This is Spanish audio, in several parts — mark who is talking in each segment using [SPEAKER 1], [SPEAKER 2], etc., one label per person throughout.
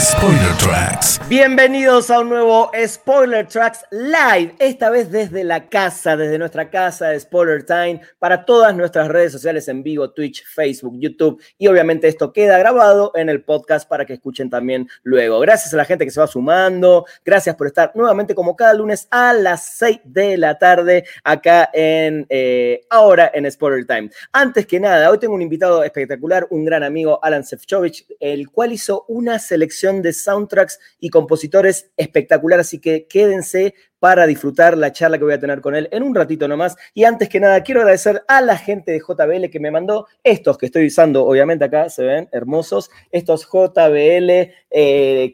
[SPEAKER 1] Spoiler Tracks.
[SPEAKER 2] Bienvenidos a un nuevo Spoiler Tracks Live, esta vez desde la casa, desde nuestra casa de Spoiler Time, para todas nuestras redes sociales en vivo, Twitch, Facebook, YouTube, y obviamente esto queda grabado en el podcast para que escuchen también luego. Gracias a la gente que se va sumando, gracias por estar nuevamente como cada lunes a las 6 de la tarde acá en eh, ahora en Spoiler Time. Antes que nada, hoy tengo un invitado espectacular, un gran amigo, Alan Sefcovic, el cual hizo una selección de soundtracks y compositores espectacular, así que quédense para disfrutar la charla que voy a tener con él en un ratito nomás. Y antes que nada, quiero agradecer a la gente de JBL que me mandó estos que estoy usando, obviamente acá se ven hermosos, estos JBL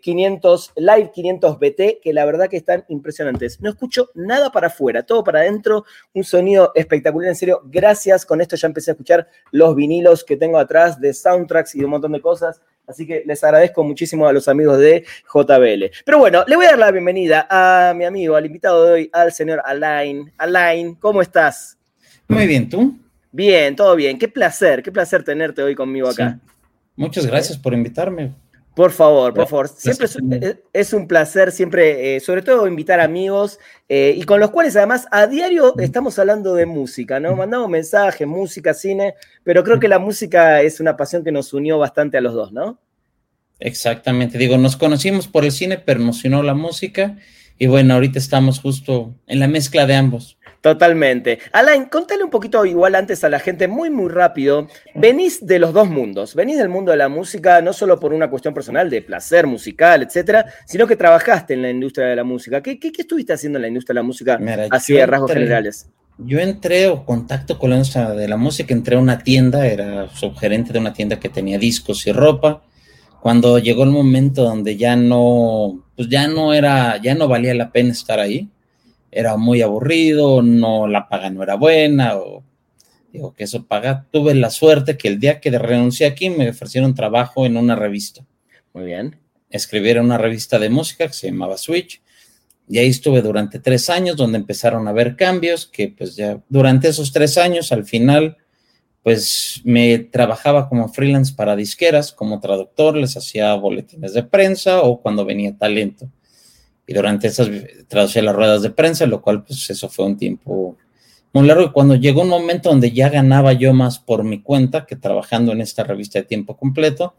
[SPEAKER 2] 500 eh, Live 500 BT, que la verdad que están impresionantes. No escucho nada para afuera, todo para adentro, un sonido espectacular, en serio. Gracias, con esto ya empecé a escuchar los vinilos que tengo atrás de soundtracks y de un montón de cosas. Así que les agradezco muchísimo a los amigos de JBL. Pero bueno, le voy a dar la bienvenida a mi amigo, al invitado de hoy, al señor Alain. Alain, ¿cómo estás?
[SPEAKER 3] Muy bien, ¿tú?
[SPEAKER 2] Bien, todo bien. Qué placer, qué placer tenerte hoy conmigo acá.
[SPEAKER 3] Muchas gracias por invitarme.
[SPEAKER 2] Por favor, por favor. Siempre es, un placer, siempre, eh, sobre todo invitar amigos eh, y con los cuales además a diario estamos hablando de música, ¿no? Mandamos mensajes, música, cine, pero creo que la música es una pasión que nos unió bastante a los dos, ¿no?
[SPEAKER 3] Exactamente, digo, nos conocimos por el cine, pero nos unió la música y bueno, ahorita estamos justo en la mezcla de ambos.
[SPEAKER 2] Totalmente. Alain, contale un poquito igual antes a la gente, muy, muy rápido. Venís de los dos mundos. Venís del mundo de la música, no solo por una cuestión personal de placer musical, etcétera, sino que trabajaste en la industria de la música. ¿Qué, qué, estuviste haciendo en la industria de la música así de rasgos generales?
[SPEAKER 3] Yo entré o contacto con la industria de la música, entré a una tienda, era subgerente de una tienda que tenía discos y ropa. Cuando llegó el momento donde ya no, pues ya no era, ya no valía la pena estar ahí era muy aburrido, no la paga no era buena, o digo que eso paga. Tuve la suerte que el día que renuncié aquí me ofrecieron trabajo en una revista.
[SPEAKER 2] Muy bien.
[SPEAKER 3] Escribí en una revista de música que se llamaba Switch. Y ahí estuve durante tres años donde empezaron a haber cambios que pues ya durante esos tres años al final pues me trabajaba como freelance para disqueras, como traductor, les hacía boletines de prensa o cuando venía talento y durante esas traducía las ruedas de prensa, lo cual pues eso fue un tiempo muy largo y cuando llegó un momento donde ya ganaba yo más por mi cuenta que trabajando en esta revista de tiempo completo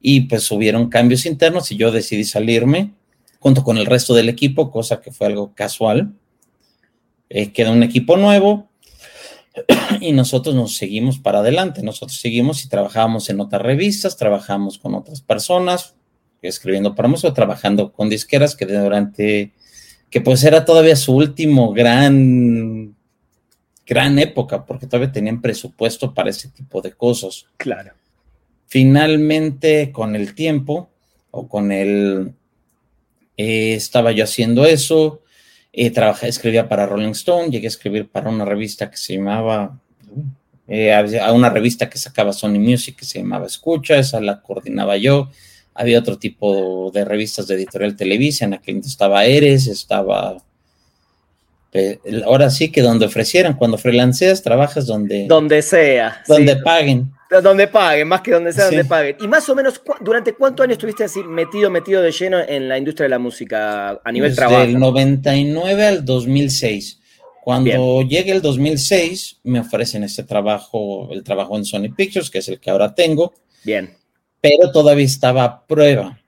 [SPEAKER 3] y pues hubieron cambios internos y yo decidí salirme junto con el resto del equipo, cosa que fue algo casual. Eh, quedó un equipo nuevo y nosotros nos seguimos para adelante, nosotros seguimos y trabajamos en otras revistas, trabajamos con otras personas, escribiendo para música, trabajando con disqueras que durante, que pues era todavía su último gran, gran época, porque todavía tenían presupuesto para ese tipo de cosas.
[SPEAKER 2] Claro.
[SPEAKER 3] Finalmente, con el tiempo, o con el, eh, estaba yo haciendo eso, eh, trabajé, escribía para Rolling Stone, llegué a escribir para una revista que se llamaba, eh, a una revista que sacaba Sony Music que se llamaba Escucha, esa la coordinaba yo, había otro tipo de revistas de editorial Televisa, en aquel estaba Eres, estaba... Eh, ahora sí que donde ofrecieran, cuando freelanceas, trabajas donde...
[SPEAKER 2] Donde sea.
[SPEAKER 3] Donde paguen.
[SPEAKER 2] Donde paguen, más que donde sea, donde paguen. Y más o menos, ¿durante cuántos años estuviste así metido, metido de lleno en la industria de la música a nivel trabajo?
[SPEAKER 3] Del 99 al 2006. Cuando llegue el 2006, me ofrecen este trabajo, el trabajo en Sony Pictures, que es el que ahora tengo.
[SPEAKER 2] Bien
[SPEAKER 3] pero todavía estaba a prueba.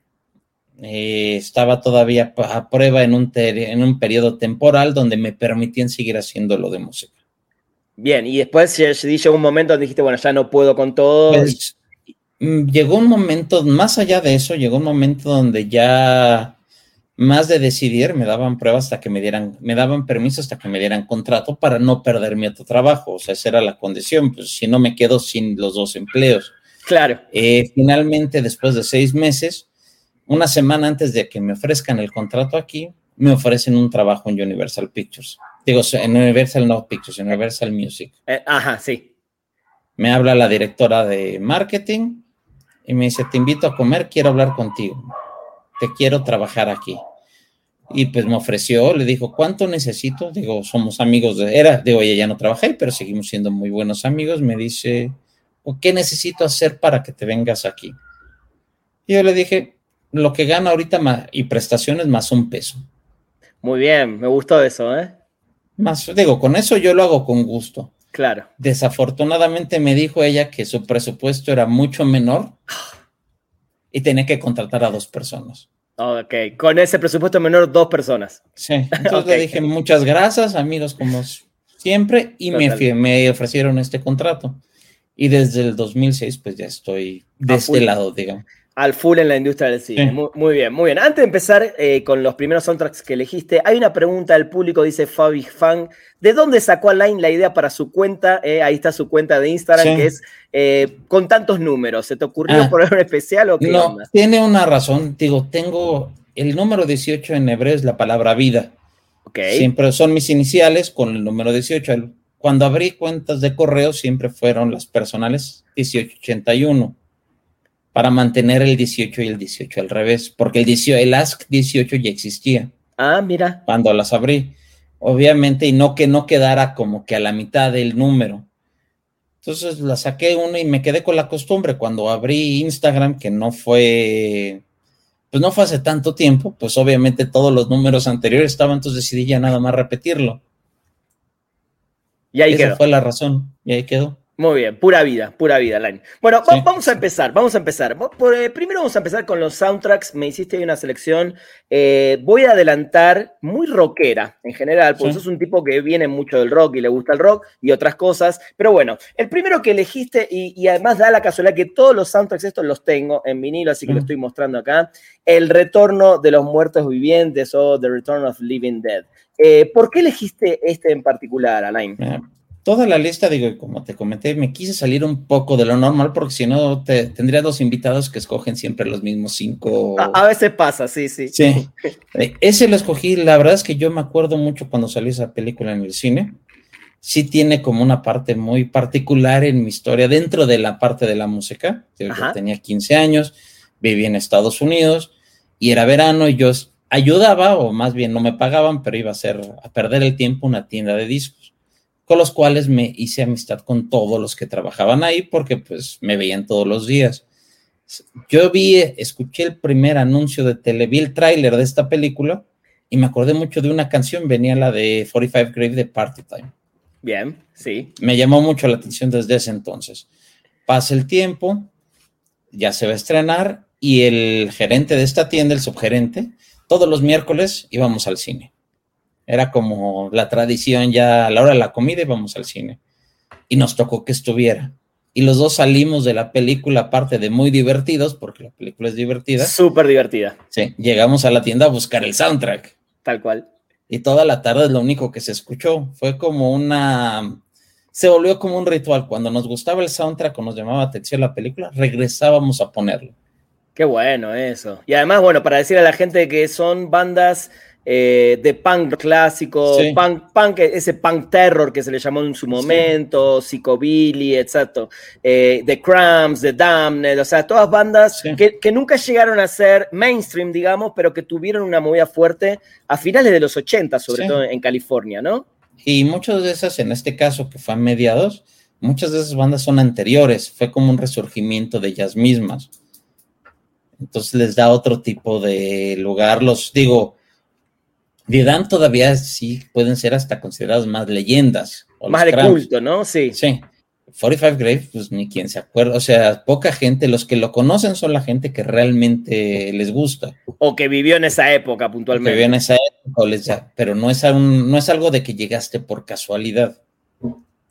[SPEAKER 3] Eh, estaba todavía a prueba en un, en un periodo temporal donde me permitían seguir haciendo lo de música.
[SPEAKER 2] Bien, y después llegó un momento donde dijiste, bueno, ya no puedo con todo.
[SPEAKER 3] Pues, mm, llegó un momento, más allá de eso, llegó un momento donde ya más de decidir, me daban pruebas hasta que me dieran, me daban permiso hasta que me dieran contrato para no perder mi otro trabajo. O sea, esa era la condición, pues si no me quedo sin los dos empleos.
[SPEAKER 2] Claro.
[SPEAKER 3] Eh, finalmente, después de seis meses, una semana antes de que me ofrezcan el contrato aquí, me ofrecen un trabajo en Universal Pictures. Digo, en Universal no Pictures, Universal Music.
[SPEAKER 2] Eh, ajá, sí.
[SPEAKER 3] Me habla la directora de marketing y me dice, te invito a comer, quiero hablar contigo. Te quiero trabajar aquí. Y pues me ofreció, le dijo, ¿cuánto necesito? Digo, somos amigos de, era, digo, ella ya no trabajé, pero seguimos siendo muy buenos amigos. Me dice, ¿qué necesito hacer para que te vengas aquí? Y yo le dije, lo que gana ahorita y prestaciones más un peso.
[SPEAKER 2] Muy bien, me gustó eso, ¿eh?
[SPEAKER 3] Más, digo, con eso yo lo hago con gusto.
[SPEAKER 2] Claro.
[SPEAKER 3] Desafortunadamente me dijo ella que su presupuesto era mucho menor y tenía que contratar a dos personas.
[SPEAKER 2] Ok, con ese presupuesto menor, dos personas.
[SPEAKER 3] Sí, entonces le dije muchas gracias, amigos, como siempre, y me, me, ofrecieron este contrato. Y desde el 2006, pues ya estoy de este lado, digamos
[SPEAKER 2] al full en la industria del cine. Muy, bien, muy bien. Antes de empezar eh, con los primeros soundtracks que elegiste, hay una pregunta del público, dice Fabi Fan. ¿De dónde sacó Alain la idea para su cuenta? Eh, ahí está su cuenta de Instagram, que es eh, con tantos números. ¿Se te ocurrió ah. poner un especial o qué?
[SPEAKER 3] No, tiene una razón. Digo, tengo el número 18 en hebreo es la palabra vida.
[SPEAKER 2] Okay.
[SPEAKER 3] Siempre son mis iniciales con el número 18. Cuando abrí cuentas de correo, siempre fueron las personales 1881 para mantener el 18 y el 18 al revés, porque el, 18, el ASC 18 ya existía.
[SPEAKER 2] Ah, mira.
[SPEAKER 3] Cuando las abrí. Obviamente, y no que no quedara como que a la mitad del número. Entonces la saqué uno y me quedé con la costumbre. Cuando abrí Instagram, que no fue, pues no fue hace tanto tiempo, pues obviamente todos los números anteriores estaban, entonces decidí ya nada más repetirlo.
[SPEAKER 2] Y ahí Esa
[SPEAKER 3] fue la razón, y ahí quedó.
[SPEAKER 2] Muy bien, pura vida, pura vida, Line. Bueno, vamos a empezar, vamos a empezar. Eh, primero vamos a empezar con los soundtracks. Me hiciste una selección. Eh, voy a adelantar muy rockera en general, porque sos un tipo que viene mucho del rock y le gusta el rock y otras cosas. Pero bueno, el primero que elegiste, y, además da la casualidad que todos los soundtracks estos los tengo en vinilo, así que lo estoy mostrando acá. El retorno de los muertos vivientes o The Return of Living Dead. Eh, ¿Por qué elegiste este en particular, Alain?
[SPEAKER 3] Toda la lista, digo, como te comenté, me quise salir un poco de lo normal porque si no te, tendría dos invitados que escogen siempre los mismos cinco.
[SPEAKER 2] A, veces pasa, sí, sí.
[SPEAKER 3] Sí. Eh, ese lo escogí, la verdad es que yo me acuerdo mucho cuando salió esa película en el cine. Sí tiene como una parte muy particular en mi historia dentro de la parte de la música. Yo tenía 15 años, viví en Estados Unidos y era verano y yo ayudaba, o más bien no me pagaban, pero iba a hacer, a perder el tiempo una tienda de discos con los cuales me hice amistad con todos los que trabajaban ahí porque pues me veían todos los días. Yo vi, escuché el primer anuncio de tele, vi el tráiler de esta película y me acordé mucho de una canción, venía la de 45 Grave de Party Time.
[SPEAKER 2] Bien, sí.
[SPEAKER 3] Me llamó mucho la atención desde ese entonces. Pasa el tiempo, ya se va a estrenar y el gerente de esta tienda, el subgerente, todos los miércoles íbamos al cine. Era como la tradición ya a la hora de la comida íbamos al cine. Y nos tocó que estuviera. Y los dos salimos de la película, aparte de muy divertidos, porque la película es divertida.
[SPEAKER 2] Súper divertida.
[SPEAKER 3] Sí, llegamos a la tienda a buscar el soundtrack.
[SPEAKER 2] Tal cual.
[SPEAKER 3] Y toda la tarde es lo único que se escuchó. Fue como una... Se volvió como un ritual. Cuando nos gustaba el soundtrack o nos llamaba atención la película, regresábamos a ponerlo.
[SPEAKER 2] Qué bueno eso. Y además, bueno, para decir a la gente que son bandas eh, de punk clásico, punk, punk, ese punk terror que se le llamó en su momento, Psychobilly, exacto, eh, The Cramps, The Damned, o sea, todas bandas que, nunca llegaron a ser mainstream, digamos, pero que tuvieron una movida fuerte a finales de los 80, sobre todo en California, ¿no?
[SPEAKER 3] Y muchas de esas, en este caso, que fue a mediados, muchas de esas bandas son anteriores, fue como un resurgimiento de ellas mismas. Entonces les da otro tipo de lugar, los digo, Dan todavía sí pueden ser hasta considerados más leyendas.
[SPEAKER 2] Más de culto, ¿no? Sí.
[SPEAKER 3] Sí. 45 Grave, pues ni quien se acuerda. O sea, poca gente, los que lo conocen son la gente que realmente les gusta.
[SPEAKER 2] O que vivió en esa época puntualmente.
[SPEAKER 3] vivió en esa época, pero no es, no es algo de que llegaste por casualidad.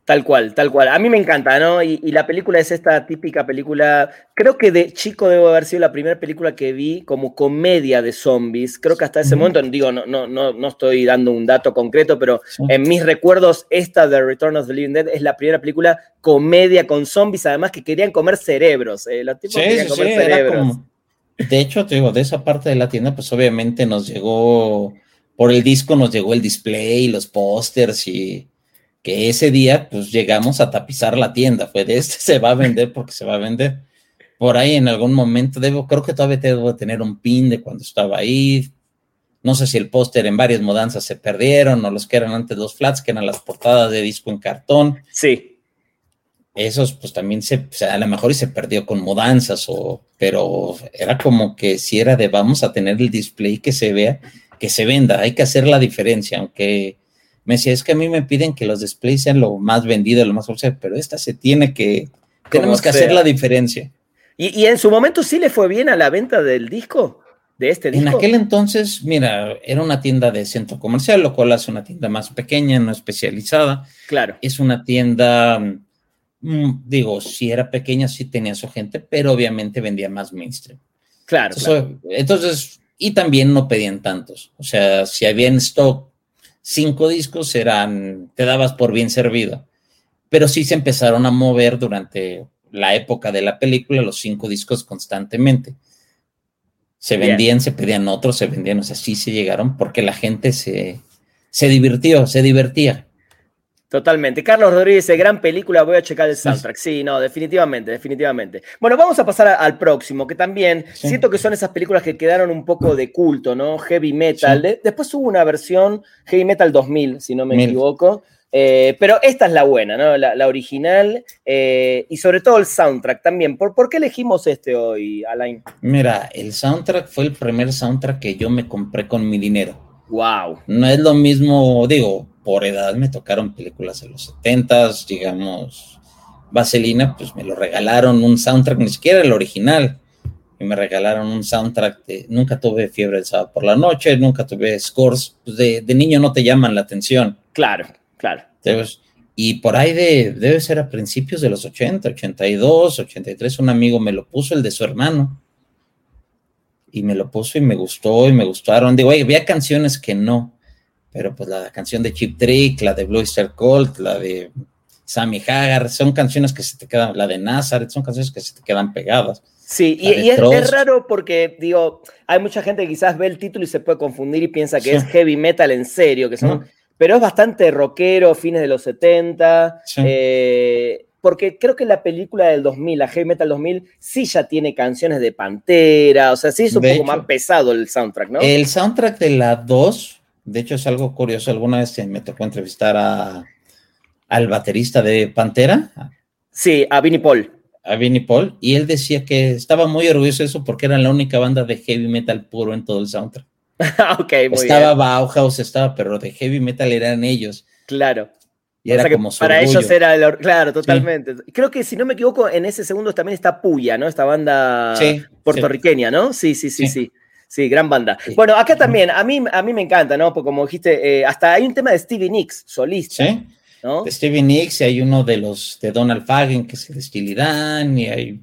[SPEAKER 2] Tal cual, tal cual. A mí me encanta, ¿no? Y, la película es esta típica película, creo que de chico debo haber sido la primera película que vi como comedia de zombies. Creo que hasta ese momento, digo, no, no, no, no estoy dando un dato concreto, pero en mis recuerdos, esta de Return of the Living Dead es la primera película comedia con zombies, además que querían comer cerebros. Eh, los tipos querían comer cerebros.
[SPEAKER 3] De hecho, te digo, de esa parte de la tienda, pues obviamente nos llegó por el disco nos llegó el display, los pósters y que ese día pues llegamos a tapizar la tienda, fue de este se va a vender porque se va a vender. Por ahí en algún momento debo, creo que todavía debo tener un pin de cuando estaba ahí. No sé si el póster en varias mudanzas se perdieron o los que eran antes los flats, que eran las portadas de disco en cartón.
[SPEAKER 2] Sí
[SPEAKER 3] esos pues también se, a lo mejor y se perdió con mudanzas o, pero era como que si era de vamos a tener el display que se vea, que se venda, hay que hacer la diferencia, aunque me decía, es que a mí me piden que los displays sean lo más vendido, lo más fuerte, pero esta se tiene que, tenemos que hacer la diferencia.
[SPEAKER 2] ¿Y, ¿Y, en su momento sí le fue bien a la venta del disco? De este disco.
[SPEAKER 3] En aquel entonces, mira, era una tienda de centro comercial, lo cual hace una tienda más pequeña, no especializada.
[SPEAKER 2] Claro.
[SPEAKER 3] Es una tienda Mm, digo, si era pequeña, sí tenía su gente, pero obviamente vendía más mainstream.
[SPEAKER 2] Claro
[SPEAKER 3] entonces, y también no pedían tantos. O sea, si había en stock cinco discos, eran, te dabas por bien servido. Pero sí se empezaron a mover durante la época de la película los cinco discos constantemente. Se vendían, se pedían otros, se vendían, o sea, sí se llegaron porque la gente se, se divirtió, se divertía.
[SPEAKER 2] Totalmente. Carlos Rodríguez, gran película, voy a checar el soundtrack. Sí, no, definitivamente, definitivamente. Bueno, vamos a pasar al próximo, que también siento que son esas películas que quedaron un poco de culto, ¿no? Heavy Metal. después hubo una versión, Heavy Metal 2000, si no me equivoco. Eh, pero esta es la buena, ¿no? La, original eh, y sobre todo el soundtrack también. ¿Por, ¿Por, qué elegimos este hoy, Alain?
[SPEAKER 3] Mira, el soundtrack fue el primer soundtrack que yo me compré con mi dinero.
[SPEAKER 2] Wow.
[SPEAKER 3] No es lo mismo, digo, por edad me tocaron películas de los 70 digamos, Vaselina, pues me lo regalaron un soundtrack, ni siquiera el original, y me regalaron un soundtrack de, nunca tuve fiebre el sábado por la noche, nunca tuve scores, pues de, niño no te llaman la atención.
[SPEAKER 2] Claro, claro.
[SPEAKER 3] y por ahí de, debe ser a principios de los 80, 82, 83, un amigo me lo puso, el de su hermano, y me lo puso y me gustó y me gustaron. Digo, había canciones que no, pero pues la canción de Chip Trick, la de Blue Star Colt, la de Sammy Hagar, son canciones que se te quedan, la de Nazareth, son canciones que se te quedan pegadas.
[SPEAKER 2] Sí, y, es, raro porque, digo, hay mucha gente que quizás ve el título y se puede confundir y piensa que es heavy metal en serio, que son, pero es bastante rockero, fines de los 70, eh, porque creo que la película del 2000, la Heavy Metal 2000, sí ya tiene canciones de Pantera, o sea, sí es un poco más pesado el soundtrack, ¿no?
[SPEAKER 3] El soundtrack de la 2 de hecho, es algo curioso. Alguna vez me tocó entrevistar a, al baterista de Pantera.
[SPEAKER 2] Sí, a Vinnie Paul.
[SPEAKER 3] A Vinnie Paul. Y él decía que estaba muy orgulloso de eso porque era la única banda de heavy metal puro en todo el soundtrack.
[SPEAKER 2] ok,
[SPEAKER 3] muy estaba Bauhaus, estaba, pero de heavy metal eran ellos.
[SPEAKER 2] Claro.
[SPEAKER 3] Y era como
[SPEAKER 2] Para ellos era el, claro, totalmente. Creo que si no me equivoco, en ese segundo también está Puya, ¿no? Esta banda puertorriqueña, ¿no? sí, sí, sí. sí. Sí, gran banda. Bueno, acá también, a mí, a mí me encanta, ¿no? Porque como dijiste, eh, hasta hay un tema de Stevie Nicks, solista.
[SPEAKER 3] Sí. ¿no? De Stevie Nicks y hay uno de los de Donald Fagen, que es de Steely Dan, y hay,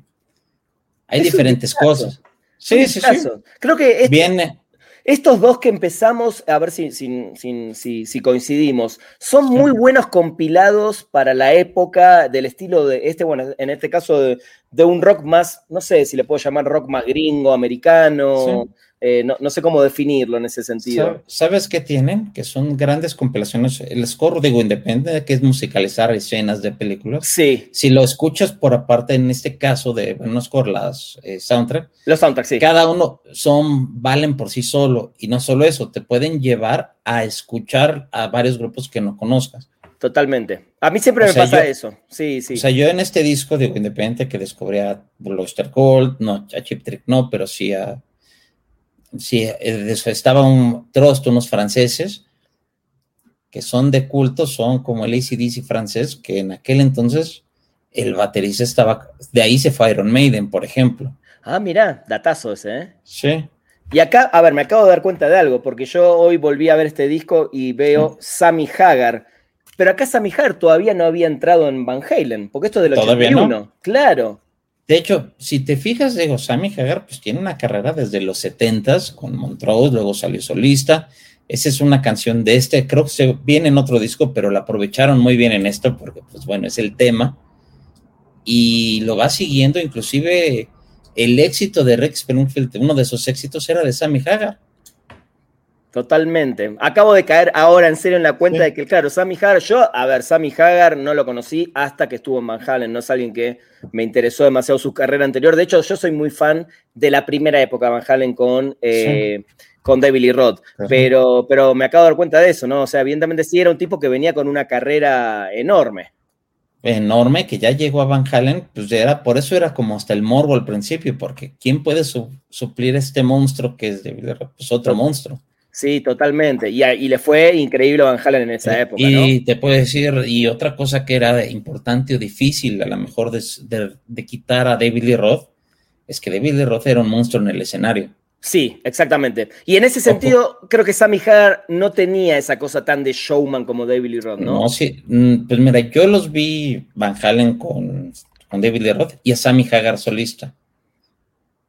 [SPEAKER 3] hay diferentes cosas.
[SPEAKER 2] Sí, sí, sí. Creo que este, estos dos que empezamos, a ver si, si, si, coincidimos, son muy buenos compilados para la época del estilo de este, bueno, en este caso de, de un rock más, no sé si le puedo llamar rock más gringo, americano. Eh, no, sé cómo definirlo en ese sentido.
[SPEAKER 3] ¿Sabes qué tienen? Que son grandes compilaciones. El score, digo, independiente de que es musicalizar escenas de películas.
[SPEAKER 2] Sí.
[SPEAKER 3] Si lo escuchas por aparte, en este caso de bueno, score, las eh, soundtrack.
[SPEAKER 2] Los soundtracks, sí.
[SPEAKER 3] Cada uno son, valen por sí solo. Y no solo eso, te pueden llevar a escuchar a varios grupos que no conozcas.
[SPEAKER 2] Totalmente. A mí siempre me pasa eso. Sí, sí.
[SPEAKER 3] O sea, yo en este disco, digo, independiente que descubrí a Bluster Gold, no, a Chip Trick no, pero sí a sí, eh, estaba un trost, unos franceses, que son de culto, son como el ACDC francés, que en aquel entonces el baterista estaba, de ahí se fue Iron Maiden, por ejemplo.
[SPEAKER 2] Ah, mira, datazo ese, ¿eh?
[SPEAKER 3] Sí.
[SPEAKER 2] Y acá, a ver, me acabo de dar cuenta de algo, porque yo hoy volví a ver este disco y veo Sammy Hagar. Pero acá Sammy Hagar todavía no había entrado en Van Halen, porque esto es del 81. No? Claro.
[SPEAKER 3] De hecho, si te fijas, digo, Sammy Hagar pues tiene una carrera desde los 70 con Montrose, luego salió solista. Esa es una canción de este, creo que se viene en otro disco, pero la aprovecharon muy bien en esto porque, pues bueno, es el tema. Y lo va siguiendo, inclusive el éxito de Rex Springfield, uno de sus éxitos era de Sammy Hagar.
[SPEAKER 2] Totalmente. Acabo de caer ahora en serio en la cuenta de que, claro, Sammy Hagar, yo, a ver, Sammy Hagar no lo conocí hasta que estuvo en Van Halen, no es alguien que me interesó demasiado su carrera anterior. De hecho, yo soy muy fan de la primera época de Van Halen con, eh, con David Lee Roth, pero, pero me acabo de dar cuenta de eso, ¿no? O sea, evidentemente sí era un tipo que venía con una carrera enorme.
[SPEAKER 3] Enorme, que ya llegó a Van Halen, pues era, por eso era como hasta el morbo al principio, porque ¿quién puede suplir este monstruo que es David Lee Roth? Pues otro monstruo.
[SPEAKER 2] Sí, totalmente. Y, le fue increíble Van Halen en esa época.
[SPEAKER 3] Y te puedo decir, y otra cosa que era importante o difícil a lo mejor de, quitar a David Lee Roth, es que David Lee Roth era un monstruo en el escenario.
[SPEAKER 2] Sí, exactamente. Y en ese sentido, creo que Sammy Hagar no tenía esa cosa tan de showman como David Lee Roth, ¿no?
[SPEAKER 3] No, sí. Mm, pues mira, yo los vi Van Halen con, con David Lee Roth y a Sammy Hagar solista.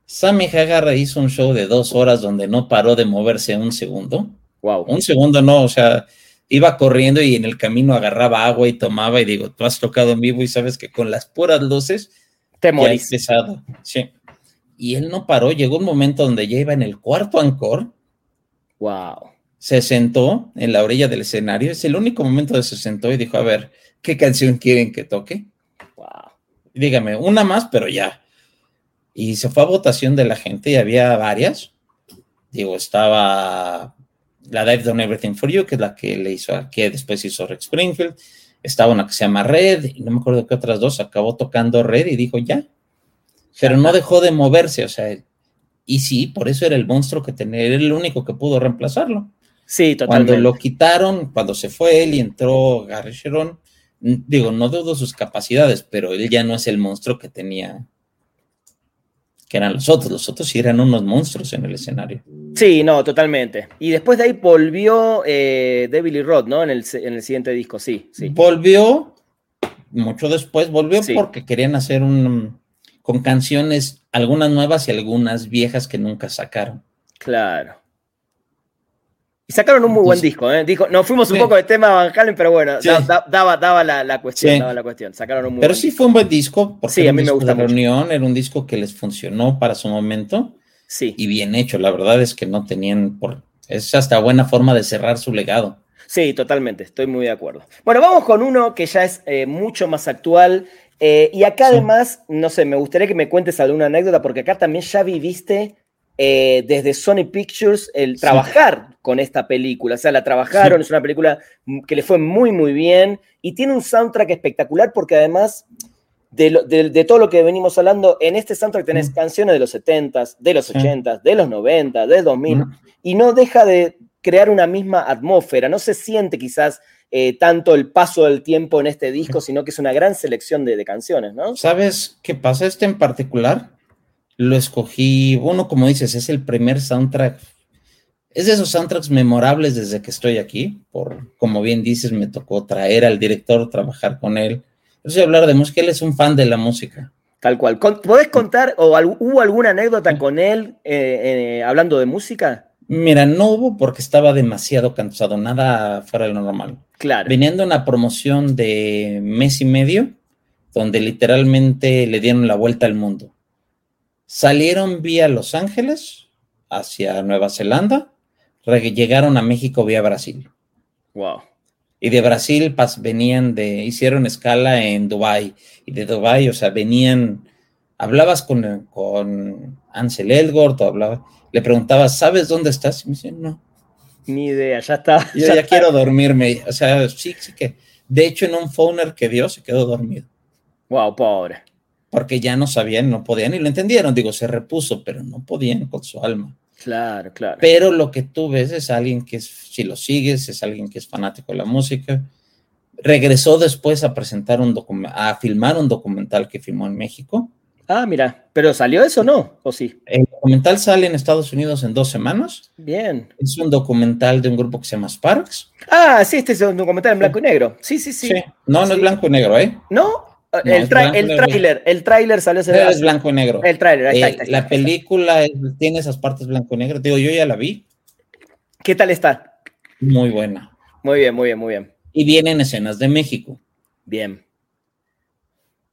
[SPEAKER 3] Sammy Hagar hizo un show de dos horas donde no paró de moverse un segundo.
[SPEAKER 2] Wow.
[SPEAKER 3] Un segundo no, o sea, iba corriendo y en el camino agarraba agua y tomaba y digo, tú has tocado en vivo y sabes que con las puras luces
[SPEAKER 2] te morís.
[SPEAKER 3] pesado. Sí. Y él no paró, llegó un momento donde ya iba en el cuarto encore.
[SPEAKER 2] Wow.
[SPEAKER 3] Se sentó en la orilla del escenario, es el único momento donde se sentó y dijo, a ver, ¿qué canción quieren que toque?
[SPEAKER 2] Wow.
[SPEAKER 3] Dígame, una más, pero ya y se fue a votación de la gente y había varias. Digo, estaba la Dive Done Everything for You, que es la que le hizo, que después hizo Rex Springfield. Estaba una que se llama Red, y no me acuerdo qué otras dos. Acabó tocando Red y dijo ya. Pero no dejó de moverse, o sea, y sí, por eso era el monstruo que tenía, era el único que pudo reemplazarlo.
[SPEAKER 2] Sí, totalmente.
[SPEAKER 3] Cuando lo quitaron, cuando se fue él y entró Gary Sharon, digo, no dudo sus capacidades, pero él ya no es el monstruo que tenía que eran los otros. Los otros sí eran unos monstruos en el escenario.
[SPEAKER 2] Sí, no, totalmente. Y después de ahí volvió eh, Devil y Rod, ¿no? En el, en el, siguiente disco, sí, sí.
[SPEAKER 3] Volvió, mucho después, volvió porque querían hacer un. con canciones, algunas nuevas y algunas viejas que nunca sacaron.
[SPEAKER 2] Claro. Y sacaron un muy buen disco, ¿eh? Dijo, nos fuimos un poco de tema Van Halen, pero bueno, daba, daba la, cuestión, daba la cuestión. Sacaron un muy
[SPEAKER 3] pero sí fue un buen disco, porque
[SPEAKER 2] sí, a mí me gusta
[SPEAKER 3] la reunión era un disco que les funcionó para su momento.
[SPEAKER 2] Sí.
[SPEAKER 3] Y bien hecho, la verdad es que no tenían por es hasta buena forma de cerrar su legado.
[SPEAKER 2] Sí, totalmente, estoy muy de acuerdo. Bueno, vamos con uno que ya es eh, mucho más actual. Eh, y acá además, no sé, me gustaría que me cuentes alguna anécdota, porque acá también ya viviste eh, desde Sony Pictures el trabajar con esta película. O sea, la trabajaron, es una película que le fue muy, muy bien y tiene un soundtrack espectacular porque además de, todo lo que venimos hablando, en este soundtrack tenés mm. canciones de los 70s, de los 80s, de los 90, de 2000 mm. y no deja de crear una misma atmósfera. No se siente quizás eh, tanto el paso del tiempo en este disco, sino que es una gran selección de, de canciones, ¿no?
[SPEAKER 3] ¿Sabes qué pasa? Este en particular lo escogí, bueno, como dices, es el primer soundtrack, es de esos soundtracks memorables desde que estoy aquí, por, como bien dices, me tocó traer al director, trabajar con él. Yo sé hablar de música, él es un fan de la música.
[SPEAKER 2] Tal cual. ¿Podés contar o hubo alguna anécdota con él eh, eh, hablando de música?
[SPEAKER 3] Mira, no hubo porque estaba demasiado cansado, nada fuera de lo normal.
[SPEAKER 2] Claro.
[SPEAKER 3] Viniendo una promoción de mes y medio, donde literalmente le dieron la vuelta al mundo. Salieron vía Los Ángeles hacia Nueva Zelanda, llegaron a México vía Brasil.
[SPEAKER 2] Wow.
[SPEAKER 3] Y de Brasil venían de, hicieron escala en Dubai y de Dubai, o sea, venían, hablabas con, con Ansel Elgort o hablaba, le preguntabas, ¿sabes dónde estás? Y me dice, no.
[SPEAKER 2] Ni idea, ya está.
[SPEAKER 3] Yo ya, quiero dormirme. O sea, sí, sí que. De hecho, en un phoner que dio, se quedó dormido.
[SPEAKER 2] Wow, pobre
[SPEAKER 3] porque ya no sabían, no podían y lo entendieron. Digo, se repuso, pero no podían con su alma.
[SPEAKER 2] Claro, claro.
[SPEAKER 3] Pero lo que tú ves es alguien que, si lo sigues, es alguien que es fanático de la música. Regresó después a presentar un a filmar un documental que filmó en México.
[SPEAKER 2] Ah, mira, pero ¿salió eso no? ¿O sí?
[SPEAKER 3] El documental sale en Estados Unidos en dos semanas.
[SPEAKER 2] Bien.
[SPEAKER 3] Es un documental de un grupo que se llama Sparks.
[SPEAKER 2] Ah, sí, este es un documental en blanco y negro. Sí, sí, sí.
[SPEAKER 3] No, no es blanco y negro, ¿eh?
[SPEAKER 2] ¿No? El, tráiler, el tráiler salió
[SPEAKER 3] ese Es blanco y negro.
[SPEAKER 2] El tráiler, ahí,
[SPEAKER 3] eh, La película tiene esas partes blanco y negro. Digo, yo ya la vi.
[SPEAKER 2] ¿Qué tal está?
[SPEAKER 3] Muy buena.
[SPEAKER 2] Muy bien, muy bien, muy bien.
[SPEAKER 3] Y vienen escenas de México.
[SPEAKER 2] Bien.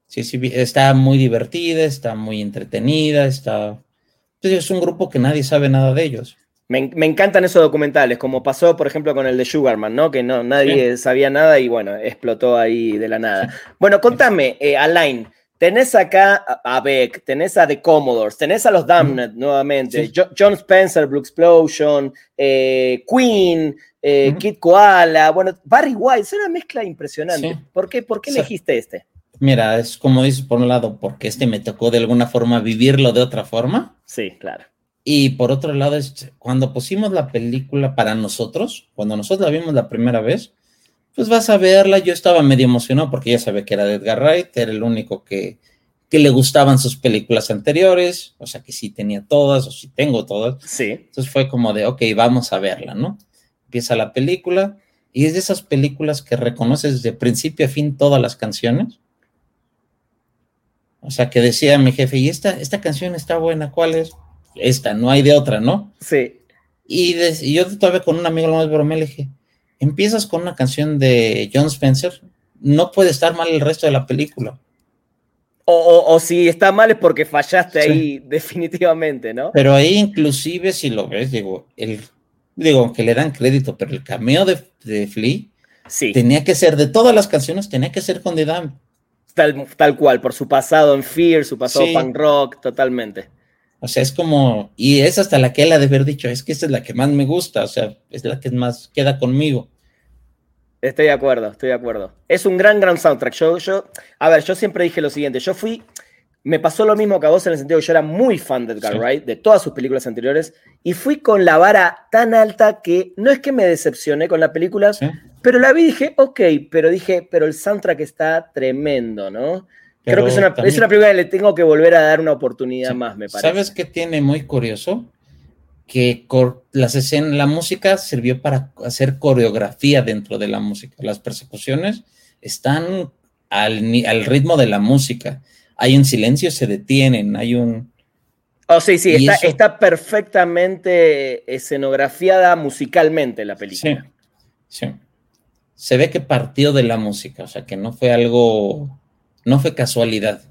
[SPEAKER 3] Sí, sí, está muy divertida, está muy entretenida, está... Pues, es un grupo que nadie sabe nada de ellos.
[SPEAKER 2] Me, encantan esos documentales, como pasó, por ejemplo, con el de Sugarman, ¿no? Que no, nadie sabía nada y bueno, explotó ahí de la nada. Bueno, contame, eh, Alain, tenés acá a Beck, tenés a The Commodores, tenés a los Damned nuevamente, John Spencer, Blue Explosion, eh, Queen, eh, Kid Koala, bueno, Barry White, es una mezcla impresionante. ¿Por qué, por qué elegiste este?
[SPEAKER 3] Mira, es como dices, por un lado, porque este me tocó de alguna forma vivirlo de otra forma.
[SPEAKER 2] Sí, claro.
[SPEAKER 3] Y por otro lado, es cuando pusimos la película para nosotros, cuando nosotros la vimos la primera vez, pues vas a verla. Yo estaba medio emocionado porque ya sabía que era de Edgar Wright, era el único que, que le gustaban sus películas anteriores, o sea que sí tenía todas, o sí tengo todas.
[SPEAKER 2] Sí.
[SPEAKER 3] Entonces fue como de, ok, vamos a verla, ¿no? Empieza la película y es de esas películas que reconoces de principio a fin todas las canciones. O sea, que decía mi jefe, y esta, esta canción está buena, ¿cuál es? Esta, no hay de otra, ¿no?
[SPEAKER 2] Sí.
[SPEAKER 3] Y, yo todavía con un amigo lo más bromé le dije, empiezas con una canción de John Spencer, no puede estar mal el resto de la película.
[SPEAKER 2] O, si está mal es porque fallaste ahí definitivamente, ¿no?
[SPEAKER 3] Pero ahí inclusive si lo ves, digo, el, digo, que le dan crédito, pero el cameo de, de Flea
[SPEAKER 2] sí.
[SPEAKER 3] tenía que ser, de todas las canciones, tenía que ser con The Dam.
[SPEAKER 2] Tal, cual, por su pasado en Fear, su pasado punk rock, totalmente.
[SPEAKER 3] O sea, es como, y es hasta la que él ha de haber dicho, es que esta es la que más me gusta, o sea, es la que más queda conmigo.
[SPEAKER 2] Estoy de acuerdo, estoy de acuerdo. Es un gran, gran soundtrack. Yo, yo, a ver, yo siempre dije lo siguiente, yo fui, me pasó lo mismo que a vos en el sentido que yo era muy fan de Edgar Wright, de todas sus películas anteriores, y fui con la vara tan alta que no es que me decepcioné con la película, pero la vi y dije, ok, pero dije, pero el soundtrack está tremendo, ¿no? Creo que es una, es una, película que le tengo que volver a dar una oportunidad más, me parece.
[SPEAKER 3] ¿Sabes qué tiene muy curioso? Que las escenas, la música sirvió para hacer coreografía dentro de la música. Las persecuciones están al, al ritmo de la música. Hay un silencio, se detienen, hay un...
[SPEAKER 2] Oh, sí, sí, está, está, perfectamente escenografiada musicalmente la película.
[SPEAKER 3] Sí, sí se ve que partió de la música, o sea, que no fue algo, no fue casualidad.